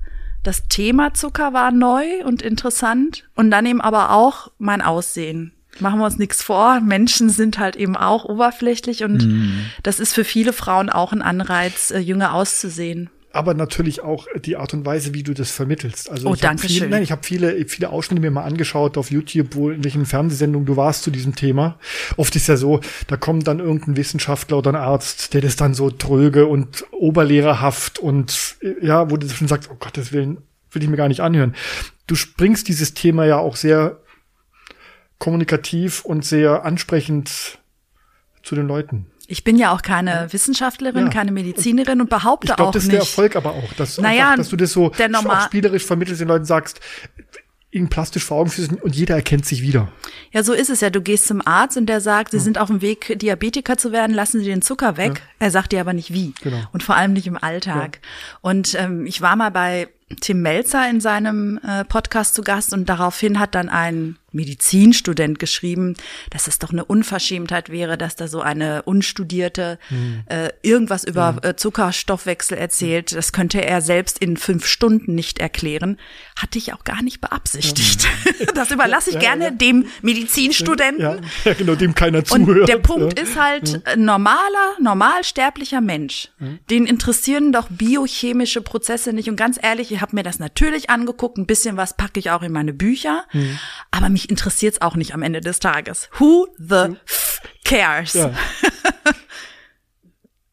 Das Thema Zucker war neu und interessant und dann eben aber auch mein Aussehen. Machen wir uns nichts vor, Menschen sind halt eben auch oberflächlich und mhm. das ist für viele Frauen auch ein Anreiz, äh, jünger auszusehen aber natürlich auch die Art und Weise, wie du das vermittelst. Also oh, ich danke viel, schön. Nein, ich habe viele, viele Ausschnitte mir mal angeschaut auf YouTube, wo in welchen Fernsehsendungen du warst zu diesem Thema. Oft ist ja so, da kommt dann irgendein Wissenschaftler oder ein Arzt, der das dann so tröge und oberlehrerhaft und ja, wo du schon sagst, oh Gottes Willen, will ich mir gar nicht anhören. Du springst dieses Thema ja auch sehr kommunikativ und sehr ansprechend zu den Leuten. Ich bin ja auch keine Wissenschaftlerin, ja. keine Medizinerin und behaupte ich glaub, auch nicht. Ich glaube, das ist der Erfolg aber auch, dass, naja, einfach, dass du das so auch spielerisch vermittelst den Leuten sagst, ihnen plastisch vor Augen führst und jeder erkennt sich wieder. Ja, so ist es ja. Du gehst zum Arzt und der sagt, Sie ja. sind auf dem Weg, Diabetiker zu werden, lassen Sie den Zucker weg. Ja. Er sagt dir aber nicht wie. Genau. Und vor allem nicht im Alltag. Und ähm, ich war mal bei Tim Melzer in seinem äh, Podcast zu Gast und daraufhin hat dann ein Medizinstudent geschrieben, dass es doch eine Unverschämtheit wäre, dass da so eine unstudierte hm. äh, irgendwas über hm. äh, Zuckerstoffwechsel erzählt. Das könnte er selbst in fünf Stunden nicht erklären. Hatte ich auch gar nicht beabsichtigt. Ja. (laughs) Das überlasse ich ja, gerne ja, dem Medizinstudenten. Ja, genau, dem keiner zuhört. Und der Punkt ist halt, normaler, normalsterblicher Mensch, den interessieren doch biochemische Prozesse nicht. Und ganz ehrlich, ich habe mir das natürlich angeguckt, ein bisschen was packe ich auch in meine Bücher, hm. aber mich mich interessiert's auch nicht am Ende des Tages. Who the f cares? Ja. (laughs)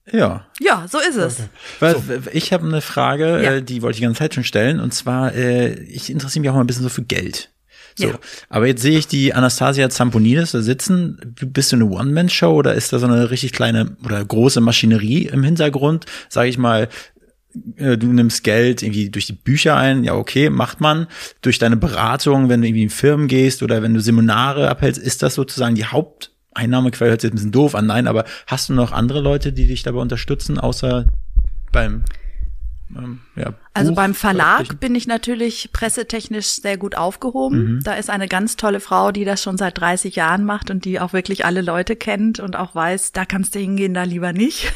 Ja. Ja, so ist es. Okay. So. Ich habe eine Frage, ja. Äh, die wollte ich die ganze Zeit schon stellen. Und zwar, äh, ich interessiere mich auch mal ein bisschen so für Geld. So. Ja. Aber jetzt sehe ich die Anastasia Zamponidis da sitzen. Bist du eine One-Man-Show oder ist da so eine richtig kleine oder große Maschinerie im Hintergrund? Sage ich mal, äh, du nimmst Geld irgendwie durch die Bücher ein, ja okay, macht man. Durch deine Beratung, wenn du irgendwie in Firmen gehst oder wenn du Seminare abhältst, ist das sozusagen die Haupteinnahmequelle, hört sich jetzt ein bisschen doof an, nein, aber hast du noch andere Leute, die dich dabei unterstützen, außer beim ähm, ja, also beim Verlag bin ich natürlich pressetechnisch sehr gut aufgehoben. Mhm. Da ist eine ganz tolle Frau, die das schon seit 30 Jahren macht und die auch wirklich alle Leute kennt und auch weiß, da kannst du hingehen, da lieber nicht.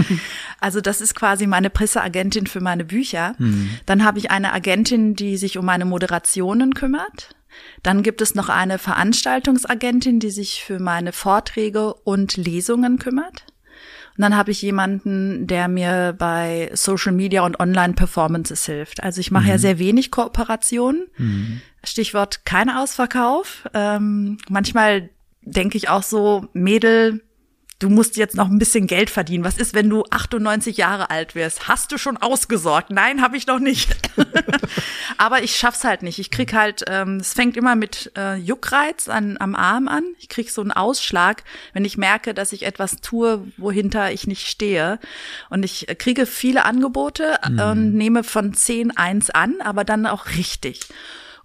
(laughs) also das ist quasi meine Presseagentin für meine Bücher. Mhm. Dann habe ich eine Agentin, die sich um meine Moderationen kümmert. Dann gibt es noch eine Veranstaltungsagentin, die sich für meine Vorträge und Lesungen kümmert. Und dann habe ich jemanden, der mir bei Social Media und Online-Performances hilft. Also ich mache mhm. ja sehr wenig Kooperationen. Mhm. Stichwort kein Ausverkauf. Ähm, manchmal denke ich auch so, Mädel, du musst jetzt noch ein bisschen Geld verdienen. Was ist, wenn du 98 Jahre alt wirst? Hast du schon ausgesorgt? Nein, habe ich noch nicht. (laughs) Aber ich schaff's halt nicht. Ich krieg halt, ähm, es fängt immer mit äh, Juckreiz an, am Arm an. Ich krieg so einen Ausschlag, wenn ich merke, dass ich etwas tue, wohinter ich nicht stehe. Und ich kriege viele Angebote mhm. und nehme von 10 eins an, aber dann auch richtig.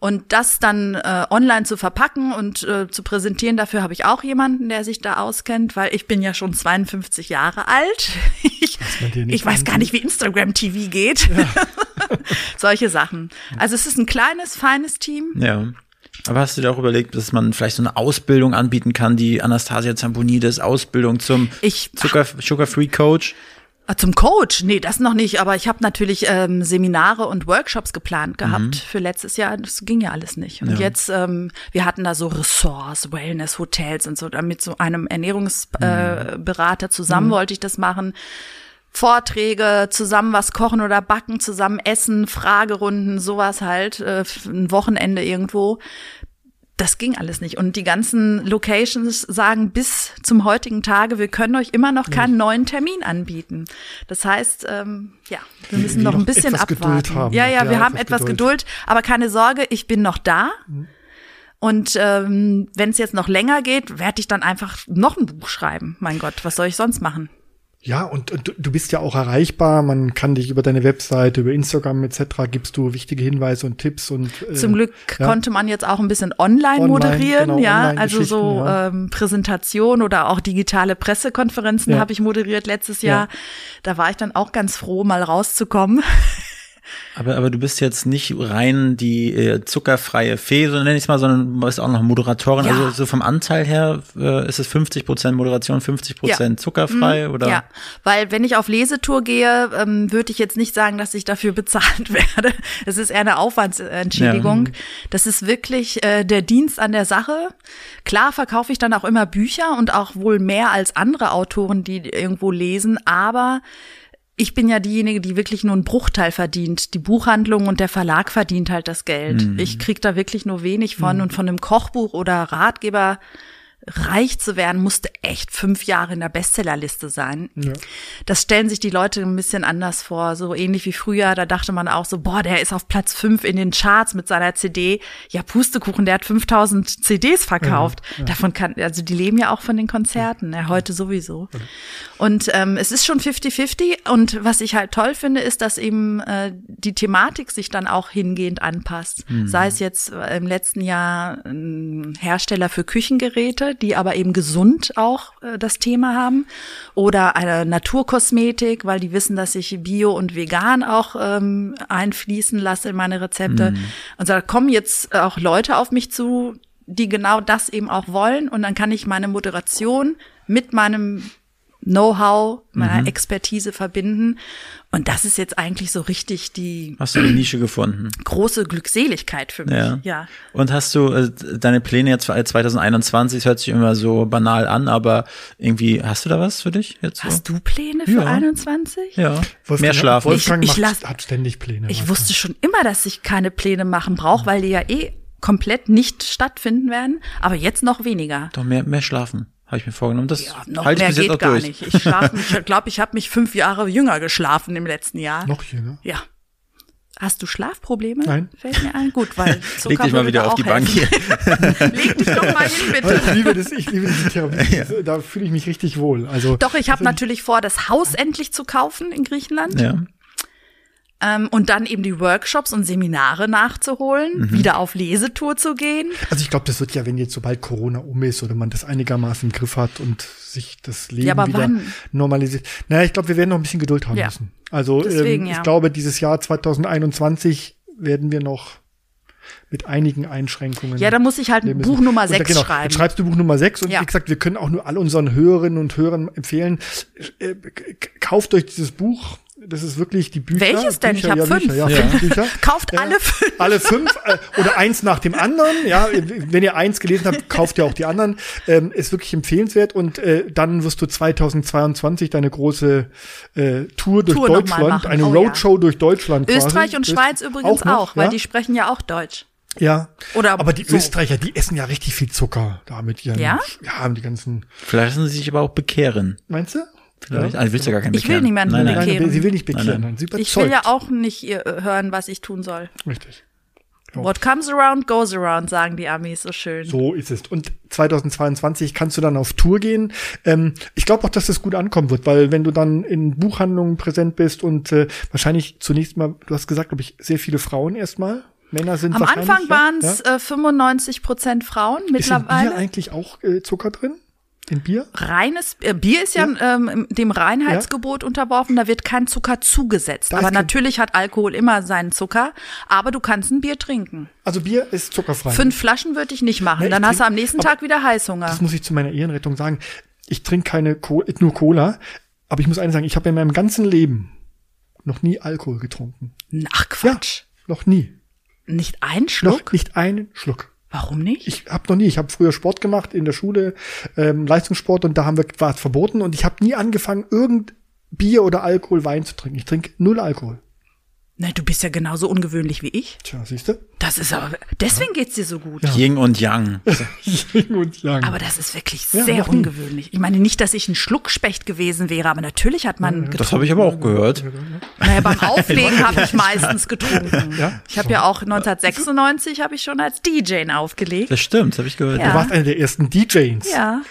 Und das dann äh, online zu verpacken und äh, zu präsentieren, dafür habe ich auch jemanden, der sich da auskennt, weil ich bin ja schon 52 Jahre alt. (laughs) ich, ich weiß gar nicht, wie Instagram TV geht. Ja. (laughs) (laughs) Solche Sachen. Also es ist ein kleines, feines Team. Ja. Aber hast du dir auch überlegt, dass man vielleicht so eine Ausbildung anbieten kann, die Anastasia Zamponides Ausbildung zum ich, Zucker, Sugar Free Coach? Ah, zum Coach? Nee, das noch nicht. Aber ich habe natürlich ähm, Seminare und Workshops geplant gehabt mhm. für letztes Jahr. Das ging ja alles nicht. Und ja. jetzt, ähm, wir hatten da so Ressorts, Wellness, Hotels und so. Mit so einem Ernährungsberater äh, zusammen mhm. wollte ich das machen. Vorträge, zusammen was kochen oder backen, zusammen essen, Fragerunden, sowas halt, äh, ein Wochenende irgendwo. Das ging alles nicht. Und die ganzen Locations sagen bis zum heutigen Tage, wir können euch immer noch keinen neuen Termin anbieten. Das heißt, ähm, ja, wir müssen die, noch ein bisschen abwarten. Ja, ja, ja, wir haben etwas Geduld. Geduld, aber keine Sorge, ich bin noch da. Mhm. Und ähm, wenn es jetzt noch länger geht, werde ich dann einfach noch ein Buch schreiben. Mein Gott, was soll ich sonst machen? Ja, und, und du bist ja auch erreichbar. Man kann dich über deine Webseite, über Instagram etc. gibst du wichtige Hinweise und Tipps und äh, zum Glück ja. konnte man jetzt auch ein bisschen online, online moderieren, genau, ja, online also so ja. ähm, Präsentation oder auch digitale Pressekonferenzen ja. habe ich moderiert letztes Jahr. Da war ich dann auch ganz froh, mal rauszukommen. (laughs) Aber, aber du bist jetzt nicht rein die äh, zuckerfreie Fee, so nenne ich es mal, sondern du bist auch noch Moderatorin. Ja. Also so vom Anteil her äh, ist es 50 Prozent Moderation, 50 Prozent ja. zuckerfrei mhm. oder? Ja, weil wenn ich auf Lesetour gehe, ähm, würde ich jetzt nicht sagen, dass ich dafür (laughs) bezahlt werde. Es ist eher eine Aufwandsentschädigung. Ja. Das ist wirklich äh, der Dienst an der Sache. Klar verkaufe ich dann auch immer Bücher und auch wohl mehr als andere Autoren, die irgendwo lesen, aber ich bin ja diejenige, die wirklich nur einen Bruchteil verdient. Die Buchhandlung und der Verlag verdient halt das Geld. Mhm. Ich krieg da wirklich nur wenig von. Mhm. Und von einem Kochbuch oder Ratgeber reich zu werden, musste echt fünf Jahre in der Bestsellerliste sein. Ja. Das stellen sich die Leute ein bisschen anders vor. So ähnlich wie früher, da dachte man auch so, boah, der ist auf Platz fünf in den Charts mit seiner CD. Ja, Pustekuchen, der hat 5000 CDs verkauft. Ja, ja. Davon kann, also die leben ja auch von den Konzerten, ja, heute sowieso. Und ähm, es ist schon 50-50. Und was ich halt toll finde, ist, dass eben äh, die Thematik sich dann auch hingehend anpasst. Mhm. Sei es jetzt äh, im letzten Jahr ein Hersteller für Küchengeräte, die aber eben gesund auch äh, das Thema haben. Oder eine Naturkosmetik, weil die wissen, dass ich Bio und Vegan auch ähm, einfließen lasse in meine Rezepte. Mhm. Und da kommen jetzt auch Leute auf mich zu, die genau das eben auch wollen. Und dann kann ich meine Moderation mit meinem Know-how, meiner mhm. Expertise verbinden. Und das ist jetzt eigentlich so richtig die. Hast du eine Nische gefunden? Große Glückseligkeit für mich, ja. ja. Und hast du äh, deine Pläne jetzt für 2021, das hört sich immer so banal an, aber irgendwie, hast du da was für dich jetzt? So? Hast du Pläne für ja. 21? Ja. Wolfgang, Mehr schlafen. Wolfgang ich, ich macht, hat ständig Pläne. Ich wusste schon immer, dass ich keine Pläne machen brauche, weil die ja eh komplett nicht stattfinden werden, aber jetzt noch weniger. Doch mehr, mehr schlafen. Habe ich mir vorgenommen. Das ja, noch halte mehr ich bis geht gar durch. nicht. Ich schlafe, ich glaube, ich habe mich fünf Jahre jünger geschlafen im letzten Jahr. Noch jünger? Ja. Hast du Schlafprobleme? Nein. Fällt mir ein. Gut, weil (laughs) Zucker Leg dich mal wieder auf die Bank hier. (laughs) Leg dich doch mal hin, bitte. Ich liebe das, ich liebe diese Therapie. (laughs) Ja. Da fühle ich mich richtig wohl. Also Doch, ich habe natürlich vor, das Haus endlich zu kaufen in Griechenland. Ja. Ähm, und dann eben die Workshops und Seminare nachzuholen, mhm. wieder auf Lesetour zu gehen. Also ich glaube, das wird ja, wenn jetzt sobald Corona um ist oder man das einigermaßen im Griff hat und sich das Leben ja, wieder wann? normalisiert. Naja, ich glaube, wir werden noch ein bisschen Geduld haben ja. müssen. Also Deswegen, ähm, ich ja. glaube, dieses Jahr 2021 werden wir noch mit einigen Einschränkungen. Ja, da muss ich halt Buch Nummer 6 genau, schreiben. Jetzt schreibst du Buch Nummer 6 und ja. wie gesagt, wir können auch nur all unseren Hörerinnen und Hörern empfehlen, äh, kauft euch dieses Buch, das ist wirklich die Bücher. Welches denn? Bücher, ich habe ja, fünf. Bücher, ja, fünf Bücher. (laughs) Kauft alle fünf. Alle fünf äh, oder eins nach dem anderen. Ja, wenn ihr eins gelesen habt, kauft ihr auch die anderen. Ähm, ist wirklich empfehlenswert und äh, dann wirst du 2022 deine große äh, Tour durch Tour Deutschland, eine oh, Roadshow ja. durch Deutschland. Österreich quasi. und Schweiz übrigens auch, noch, auch weil die sprechen ja auch Deutsch. Ja. Oder aber die so. Österreicher, die essen ja richtig viel Zucker da mit ihren, ja, ja die ganzen. Vielleicht lassen sie sich aber auch bekehren. Meinst du? Vielleicht. Ja. Also willst du gar keinen Ich will niemanden nein, nein. bekehren. sie will nicht bekehren. Nein, nein. ich will ja auch nicht hören, was ich tun soll. Richtig. Ja. What comes around goes around, sagen die Amis so schön. So ist es. Und 2022 kannst du dann auf Tour gehen. Ähm, ich glaube auch, dass das gut ankommen wird, weil wenn du dann in Buchhandlungen präsent bist und äh, wahrscheinlich zunächst mal, du hast gesagt, glaube ich, sehr viele Frauen erstmal Männer sind Am Anfang waren es ja. äh, 95 Prozent Frauen, Ist in Bier mittlerweile. eigentlich auch äh, Zucker drin? In Bier? Reines äh, Bier ist ja, ähm, dem Reinheitsgebot unterworfen, da wird kein Zucker zugesetzt. Da ist aber natürlich hat Alkohol immer seinen Zucker, aber du kannst ein Bier trinken. Also Bier ist zuckerfrei. Fünf Flaschen würde ich nicht machen, Nee, dann hast du am nächsten Tag wieder Heißhunger. Das muss ich zu meiner Ehrenrettung sagen. Ich trinke keine Co nur Cola, aber ich muss eines sagen, ich habe in meinem ganzen Leben noch nie Alkohol getrunken. Ach Quatsch. Noch nie. Nicht ein Noch Schluck? nicht einen Schluck. Warum nicht? Ich habe noch nie, ich habe früher Sport gemacht in der Schule, ähm, Leistungssport und da haben wir war es verboten und ich habe nie angefangen, irgend Bier oder Alkohol, Wein zu trinken. Ich trinke null Alkohol. Na, du bist ja genauso ungewöhnlich wie ich. Tja, siehst du? Das ist aber, deswegen geht's dir so gut. Yin und Yang. (laughs) Yin und Yang. Aber das ist wirklich Ja, sehr ungewöhnlich. Ich meine nicht, dass ich ein Schluckspecht gewesen wäre, aber natürlich hat man Das habe ich aber auch gehört. Naja, beim (laughs) Auflegen habe ich meistens getrunken. Ja? Ich habe ja auch 1996 habe ich schon als DJ aufgelegt. Das stimmt, das habe ich gehört. Ja. Du warst einer der ersten DJs. Ja.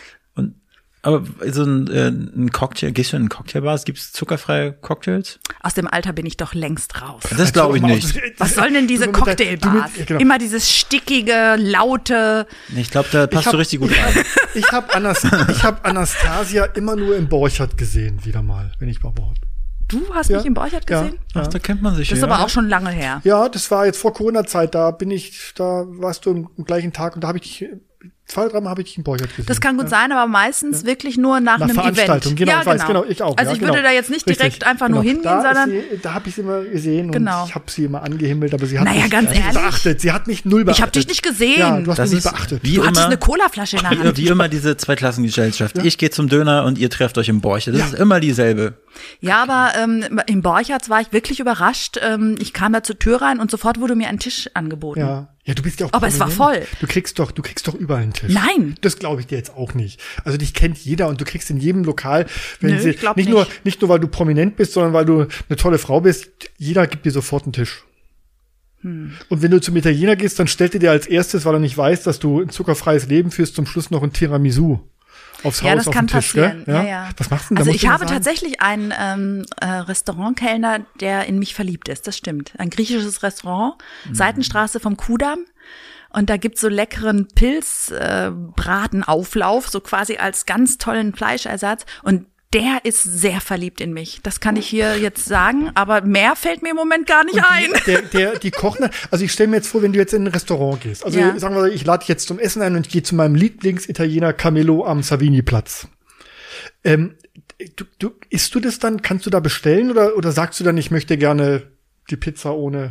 Aber so ein, äh, ein Cocktail, gehst du in Cocktailbars? Gibt es zuckerfreie Cocktails? Aus dem Alter bin ich doch längst raus. Das glaube ich nicht. Was sollen denn diese (laughs) Cocktailbars? genau. Immer dieses stickige, laute. Ich glaube, da passt hab- du richtig gut rein. Ich habe Anas ich hab Anastasia immer nur im Borchert gesehen, wieder mal, wenn ich mal Wort. Du hast Ja. mich im Borchert Ja. gesehen? Ach, da kennt man sich Das ist ja. aber auch schon lange her. Ja, das war jetzt vor Corona-Zeit, da bin ich, da warst du im, im gleichen Tag und da habe ich dich, zwei, dreimal habe ich dich in Borchert gesehen. Das kann gut sein, aber meistens wirklich nur nach, Nach einem Veranstaltung, Event. genau, ja, ich weiß, genau, ich auch. Also ja, ich genau. würde da jetzt nicht direkt Richtig, einfach nur genau. hingehen, da sondern sie, da habe ich sie immer gesehen Genau. und ich habe sie immer angehimmelt, aber sie hat Naja, mich ganz nicht ehrlich. beachtet. Sie hat mich null beachtet. Ich hab dich nicht gesehen. Ja, du hast Das mich nicht beachtet. wie du hattest immer, eine Colaflasche in der (laughs) Hand. wie, immer diese Zweiklassengesellschaft. Ich gehe zum Döner und ihr trefft euch im Borche. Das ist immer dieselbe. Ja, aber ähm, im Borchertz war ich wirklich überrascht. Ähm, ich kam da zur Tür rein und sofort wurde mir ein Tisch angeboten. Ja. Ja, du bist ja auch. Aber es war prominent. voll. Du kriegst doch, du kriegst doch überall einen Tisch. Nein. Das glaube ich dir jetzt auch nicht. Also dich kennt jeder und du kriegst in jedem Lokal, wenn Nö, sie nicht nicht. nur nicht nur weil du prominent bist, sondern weil du eine tolle Frau bist, jeder gibt dir sofort einen Tisch. Hm. Und wenn du zum Italiener gehst, dann stellt er dir als erstes, weil er nicht weiß, dass du ein zuckerfreies Leben führst, zum Schluss noch ein Tiramisu aufs Ja, Haus das auf kann den Tisch, passieren. gell? Ja, ja. Was machst du denn da? Also ich habe tatsächlich einen ähm, äh, Restaurantkellner, der in mich verliebt ist. Das stimmt. Ein griechisches Restaurant, Mhm. Seitenstraße vom Kudamm. Und da gibt's so leckeren Pilzbratenauflauf, äh, so quasi als ganz tollen Fleischersatz. Und der ist sehr verliebt in mich. Das kann ich hier jetzt sagen, aber mehr fällt mir im Moment gar nicht ein. Der, der, die kochen, also ich stelle mir jetzt vor, wenn du jetzt in ein Restaurant gehst. Also Ja. sagen wir, ich lade dich jetzt zum Essen ein und ich gehe zu meinem Lieblingsitaliener Camillo am Savini-Platz. Ähm, du, du, isst du das dann? Kannst du da bestellen oder, oder sagst du dann, ich möchte gerne die Pizza ohne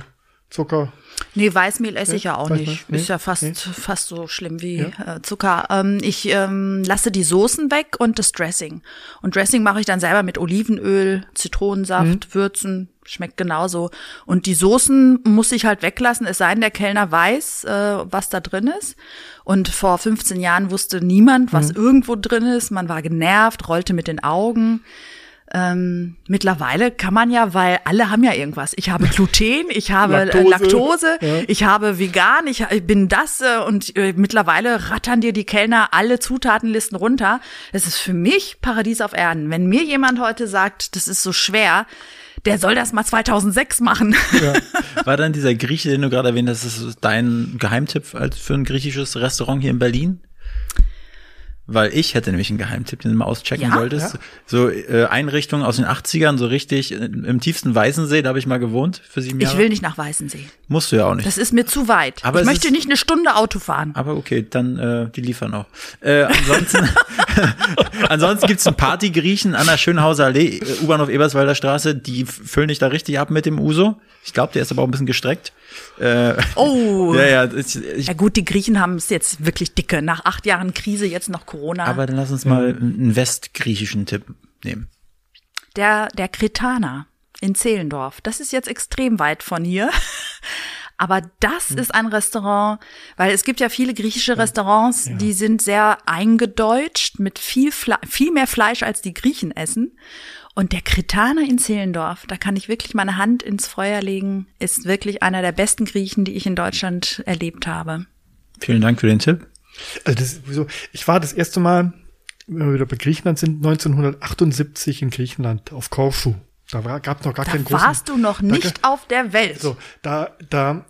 Zucker? Nee, Weißmehl esse ich ja auch Weißmehl? nicht. Ist ja fast, Nee? fast so schlimm wie äh, Zucker. Ähm, ich ähm, lasse die Soßen weg und das Dressing. Und Dressing mache ich dann selber mit Olivenöl, Zitronensaft, Mhm. Würzen. Schmeckt genauso. Und die Soßen muss ich halt weglassen, es sei denn, der Kellner weiß, äh, was da drin ist. Und vor 15 Jahren wusste niemand, was Mhm. irgendwo drin ist. Man war genervt, rollte mit den Augen. Ähm, mittlerweile kann man ja, weil alle haben ja irgendwas. Ich habe Gluten, ich habe Laktose, Laktose, Laktose ja. ich habe vegan, ich, ich bin das äh, und äh, mittlerweile rattern dir die Kellner alle Zutatenlisten runter. Es ist für mich Paradies auf Erden. Wenn mir jemand heute sagt, das ist so schwer, der soll das mal 2006 machen. (laughs) War dann dieser Grieche, den du gerade erwähnt hast, das ist dein Geheimtipp als für ein griechisches Restaurant hier in Berlin? Weil ich hätte nämlich einen Geheimtipp, den du mal auschecken Ja? solltest. So äh, Einrichtungen aus den 80ern, so richtig äh, im tiefsten Weißensee, da habe ich mal gewohnt für sieben Jahre. Ich will nicht nach Weißensee. Musst du ja auch nicht. Das ist mir zu weit. Aber ich möchte ist- nicht eine Stunde Auto fahren. Aber okay, dann äh, die liefern auch. Äh, ansonsten (laughs) (laughs) (laughs) ansonsten gibt's einen Partygriechen an der Schönhauser Allee, äh, U-Bahnhof Eberswalder Straße, die füllen dich da richtig ab mit dem Uso. Ich glaube, der ist aber auch ein bisschen gestreckt. Äh, Oh. (laughs) ja, ja, ich, ich, Ja gut, die Griechen haben es jetzt wirklich dicke. Nach acht Jahren Krise, jetzt noch Corona. aber dann lass uns mal einen westgriechischen Tipp nehmen. Der, der Kretaner in Zehlendorf. Das ist jetzt extrem weit von hier. Aber das Hm. ist ein Restaurant, weil es gibt ja viele griechische Restaurants, die sind sehr eingedeutscht mit viel, Fle viel mehr Fleisch als die Griechen essen. Und der Kretaner in Zehlendorf, da kann ich wirklich meine Hand ins Feuer legen, ist wirklich einer der besten Griechen, die ich in Deutschland erlebt habe. Vielen Dank für den Tipp. Also das ist sowieso, ich war das erste Mal, wenn wir wieder bei Griechenland sind, 1978 in Griechenland auf Korfu. Da gab noch gar Da keinen großen. warst du noch da nicht auf der Welt. So, da, da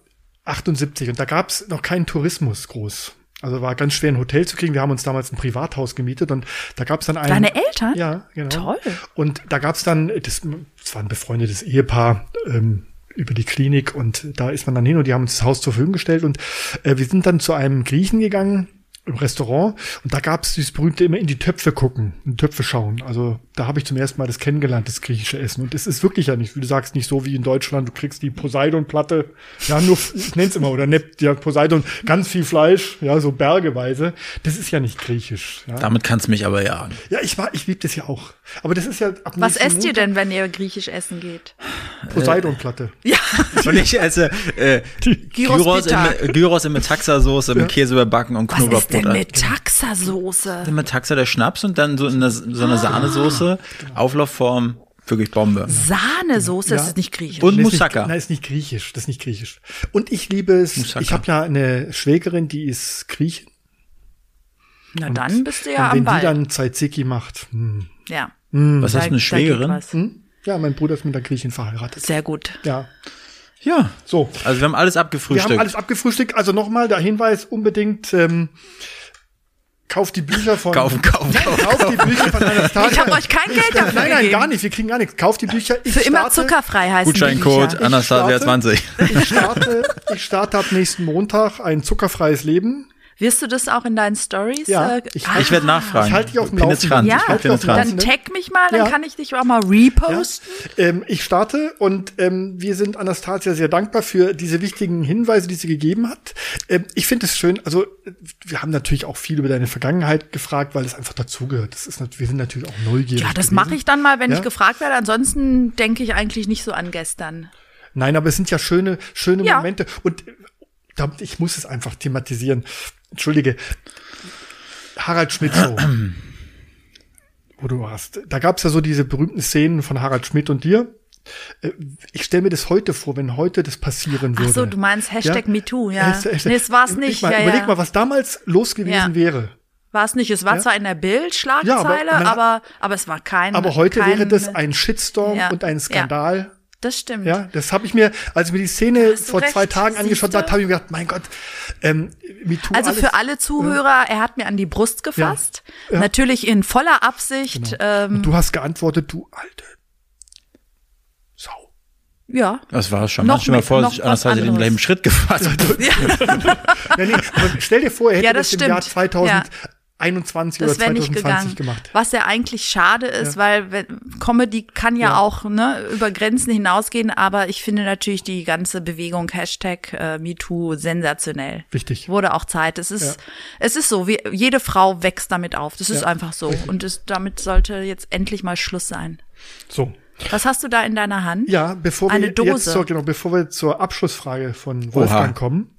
78 und da gab's noch keinen Tourismus groß. Also war ganz schwer ein Hotel zu kriegen. Wir haben uns damals ein Privathaus gemietet und da gab's dann einen. Deine Eltern? Ja, genau. Toll. Und da gab's dann, das, das war ein befreundetes Ehepaar ähm, über die Klinik und da ist man dann hin und die haben uns das Haus zur Verfügung gestellt und äh, wir sind dann zu einem Griechen gegangen im Restaurant und da gab's dieses berühmte immer in die Töpfe gucken, in Töpfe schauen. Also da habe ich zum ersten Mal das kennengelernt, das griechische Essen. Und es ist wirklich ja nicht, wie du sagst, nicht so wie in Deutschland, du kriegst die Poseidon-Platte, ja, nur, ich nenn's immer, oder Nep, ja, Poseidon, ganz viel Fleisch, ja, so bergeweise. Das ist ja nicht griechisch. Ja, Damit kannst du mich aber jagen. ja ich war, ich lieb das ja auch. Aber das ist ja ab Was esst ihr Montag denn, wenn ihr griechisch essen geht? Poseidon-Platte. Ja, (laughs) Und ich esse äh, Gyros Gyros, in, Gyros in Metaxa-Soße mit Käse überbacken und ist denn Knoblauchbutter. mit Taxasoße? Metaxa der Schnaps und dann so, eine, so eine Sahnesoße, Auflaufform, wirklich Bombe. Sahnesoße, das Ja. ist nicht griechisch. Und Das ist Moussaka. Nicht, nein, ist nicht griechisch. Das ist nicht griechisch. Und ich liebe es. Moussaka. Ich habe ja eine Schwägerin, die ist Griechin. Na dann bist du ja und am wenn Ball. die dann Tzatziki macht, hm. ja. Was Da- hast du, eine Schwägerin? was. ja, mein Bruder ist mit einer Griechin verheiratet. Sehr gut. Ja, Ja. so. Also wir haben alles Wir abgefrühstückt. haben alles abgefrühstückt. Also nochmal der Hinweis, unbedingt ähm, kauft die Bücher von kaufen, kaufen, kaufen. Kauft die Bücher von Anastasia. Ich habe euch kein Geld dafür Nein, nein, gar nicht. Wir kriegen gar nichts. Kauft die Bücher. Ich Für immer starte- zuckerfrei die Gutscheincode Bücher. Anastasia starte- 20. Ich starte, ich starte ab nächsten Montag ein zuckerfreies Leben. Wirst du das auch in deinen Stories? Ja, äh, ich- ah, Ich werde nachfragen. Ich halte dich auf dem Penetrant. Laufenden. Ja, Ich halte dich auf dem dann tag mich mal, dann Ja. kann ich dich auch mal reposten. Ähm, ich starte und ähm, wir sind Anastasia sehr dankbar für diese wichtigen Hinweise, die sie gegeben hat. Ähm, ich finde es schön, also wir haben natürlich auch viel über deine Vergangenheit gefragt, weil es einfach dazugehört. Das ist wir sind natürlich auch neugierig. Ja, das mache ich dann mal, wenn Ja. ich gefragt werde. Ansonsten denke ich eigentlich nicht so an gestern. Nein, aber es sind ja schöne, schöne Ja. Momente. Und äh, ich muss es einfach thematisieren. Entschuldige. Harald Schmidt so. wo du warst. Da gab's ja so diese berühmten Szenen von Harald Schmidt und dir. Äh, Ich stelle mir das heute vor, wenn heute das passieren würde. Ach so, du meinst Hashtag MeToo, ja. Hashtag- Hashtag- Nee, es war's nicht, Mal, ja, überleg ja. mal, was damals los gewesen Ja. wäre. War es nicht. Es war Ja. zwar in der Bildschlagzeile, Ja, aber aber, aber es war kein. Aber heute kein, wäre das ein Shitstorm Ja. und ein Skandal. Das stimmt. Ja, das habe ich mir, als ich mir die Szene vor recht, zwei Tagen angeschaut habe, habe ich mir gedacht, mein Gott, ähm, Also alles, für alle Zuhörer, äh, er hat mir an die Brust gefasst. Ja, ja. Natürlich in voller Absicht. Genau. Ähm, Und du hast geantwortet, du alte Sau. Ja. Das war schon. Noch schon mal vor, anders hat er den gleichen Schritt (laughs) gefasst. Ja. (laughs) ja nee, stell dir vor, er hätte ja, das, das im Jahr 2000 21 das oder 2020 gemacht. Was ja eigentlich schade ist, ja. weil Comedy kann ja, ja, auch ne, über Grenzen hinausgehen, aber ich finde natürlich die ganze Bewegung Hashtag äh, MeToo sensationell. Wichtig. Wurde auch Zeit. Es ist, ja. es ist so, wie, jede Frau wächst damit auf. Das ist einfach so. Richtig. Und es, damit sollte jetzt endlich mal Schluss sein. So, was hast du da in deiner Hand? Ja, bevor wir Eine jetzt Dose. zur, genau, bevor wir zur Abschlussfrage von Wolfgang Oha. kommen,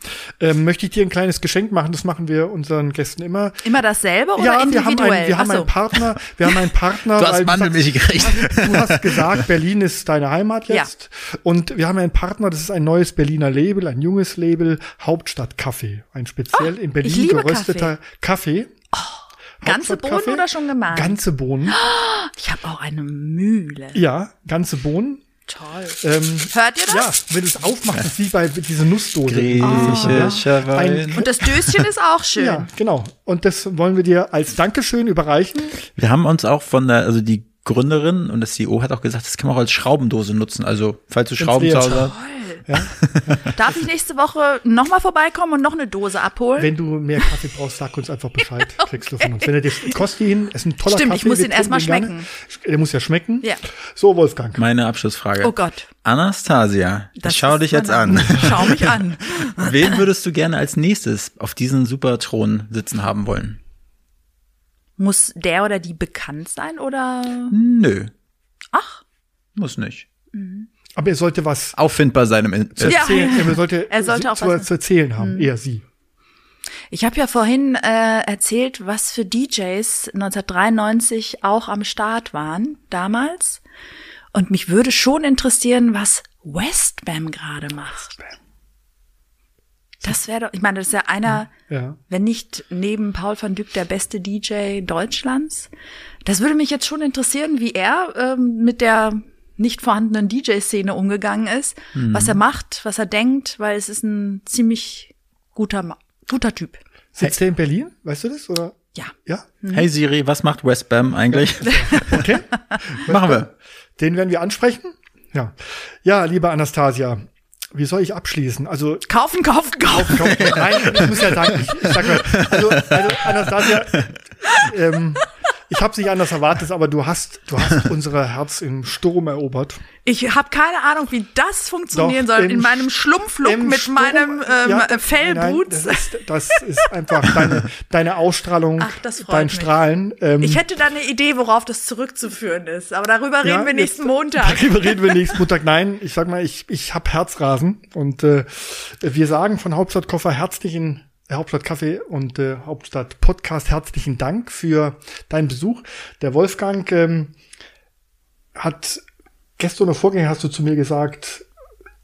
ähm, möchte ich dir ein kleines Geschenk machen. Das machen wir unseren Gästen immer. Immer dasselbe oder ja, wir haben, individuell? einen, wir haben so. einen Partner. Wir haben einen Partner. (laughs) Du hast Mandelmilch gekriegt. Du hast gesagt, Berlin ist deine Heimat Ja. jetzt. Und wir haben einen Partner, das ist ein neues Berliner Label, ein junges Label, Hauptstadt Kaffee. Ein speziell in Berlin Oh, ich liebe gerösteter Kaffee. Ganze Bohnen oder schon gemahlen? Ganze Bohnen. (gasps) Ich habe auch eine Mühle. Ja, ganze Bohnen. Toll. Ähm, Hört ihr das? ja, wenn du es aufmachst, ist wie bei dieser Nussdose. Griechischer Wein. Und das Döschen ist auch schön. Ja, genau. Und das wollen wir dir als Dankeschön überreichen. Wir haben uns auch von der, also die Gründerin und das CEO hat auch gesagt, das kann man auch als Schraubendose nutzen. Also, falls du Schrauben zu Hause ist. Hast. (laughs) Darf ich nächste Woche nochmal vorbeikommen und noch eine Dose abholen? Wenn du mehr Kaffee brauchst, sag uns einfach Bescheid. (laughs) Kriegst du von uns. Wenn er dir kostet ihn, ist ein toller Stimmt, Kaffee. ich muss wir ihn erst mal trinken gerne. Der muss ja schmecken. Ja. So, Wolfgang. Meine Abschlussfrage. Oh Gott. Anastasia, Das ich schau dich jetzt meine- an. Schau mich an. (laughs) Wen würdest du gerne als nächstes auf diesem super Thron sitzen haben wollen? Muss der oder die bekannt sein oder? Nö, Ach, muss nicht. Aber er sollte was Auffindbar sein im In zu Ja. erzählen. Er sollte, (laughs) Er sollte auch zu, was- Hm. zu erzählen haben. Eher sie. ich habe ja vorhin äh, erzählt, was für DJs 1993 auch am Start waren damals. Und mich würde schon interessieren, was Westbam gerade macht. Das wäre doch, ich meine, das ist ja einer, Ja. wenn nicht neben Paul van Dyck der beste DJ Deutschlands. Das würde mich jetzt schon interessieren, wie er ähm, mit der nicht vorhandenen DJ-Szene umgegangen ist, mhm. was er macht, was er denkt, weil es ist ein ziemlich guter, guter Typ. Sitzt hey. er in Berlin? Weißt du das? Oder? Ja. Ja? Mhm. Hey Siri, was macht Westbam eigentlich? (laughs) okay. Machen wir. Den werden wir ansprechen. Ja. Ja, liebe Anastasia, wie soll ich abschließen? Also kaufen, kaufen, kaufen. kaufen, kaufen. Nein, ich muss ja sagen, ich, ich sag mal, also, also Anastasia, ähm, habe es nicht anders erwartet, aber du hast, du hast (laughs) unsere Herz im Sturm erobert. Ich habe keine Ahnung, wie das funktionieren Doch, soll. In meinem Schlumpflook mit Sturm, meinem ähm, ja, Fellboots. Das ist, das ist einfach deine, (laughs) deine Ausstrahlung, Ach, dein mich. Strahlen. Ähm, ich hätte da eine Idee, worauf das zurückzuführen ist. Aber darüber ja, reden wir nächsten Montag. Darüber reden wir nächsten (laughs) Montag. Nein, ich sag mal, ich, ich habe Herzrasen. Und äh, wir sagen von Hauptstadtkoffer herzlichen Hauptstadt Kaffee und äh, Hauptstadt Podcast herzlichen Dank für deinen Besuch. Der Wolfgang ähm, hat gestern oder vorgänger hast du zu mir gesagt,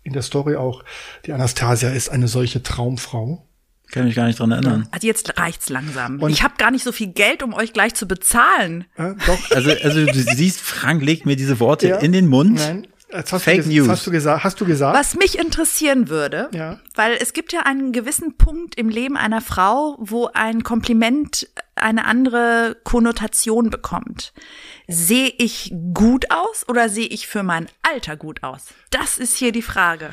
in der Story auch, die Anastasia ist eine solche Traumfrau. Kann mich gar nicht dran erinnern. Also jetzt reicht's langsam. Und ich habe gar nicht so viel Geld, um euch gleich zu bezahlen. Ja, doch. Also, also du siehst, Frank legt mir diese Worte ja. in den Mund. Nein, Fake News. Hast du, gesagt, hast du gesagt? Was mich interessieren würde, ja. weil es gibt ja einen gewissen Punkt im Leben einer Frau, wo ein Kompliment eine andere Konnotation bekommt. Sehe ich gut aus oder sehe ich für mein Alter gut aus? Das ist hier die Frage.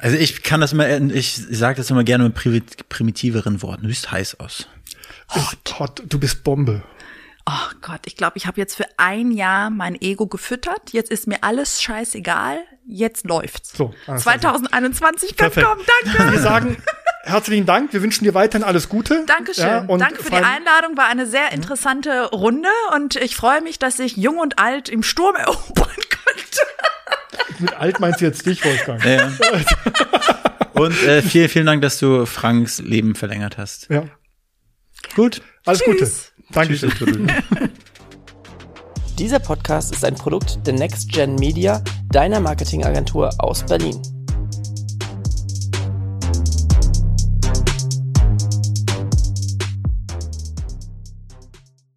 Also ich kann das immer, ich sage das immer gerne mit primitiveren Worten. Du siehst heiß aus. Hot. Du bist Bombe oh Gott, ich glaube, ich habe jetzt für ein Jahr mein Ego gefüttert. Jetzt ist mir alles scheißegal. Jetzt läuft's. So, 2021 kann kommen. Danke. Wir sagen herzlichen Dank. Wir wünschen dir weiterhin alles Gute. Dankeschön. Ja, Danke für die Einladung. War eine sehr interessante Runde und ich freue mich, dass ich jung und alt im Sturm erobern (laughs) konnte. Mit alt meinst du jetzt dich, Wolfgang? Ja. und äh, vielen, vielen Dank, dass du Franks Leben verlängert hast. Ja. Gut. Alles Tschüss. Gute. Dankeschön. Dieser Podcast ist ein Produkt der Next Gen Media, deiner Marketingagentur aus Berlin.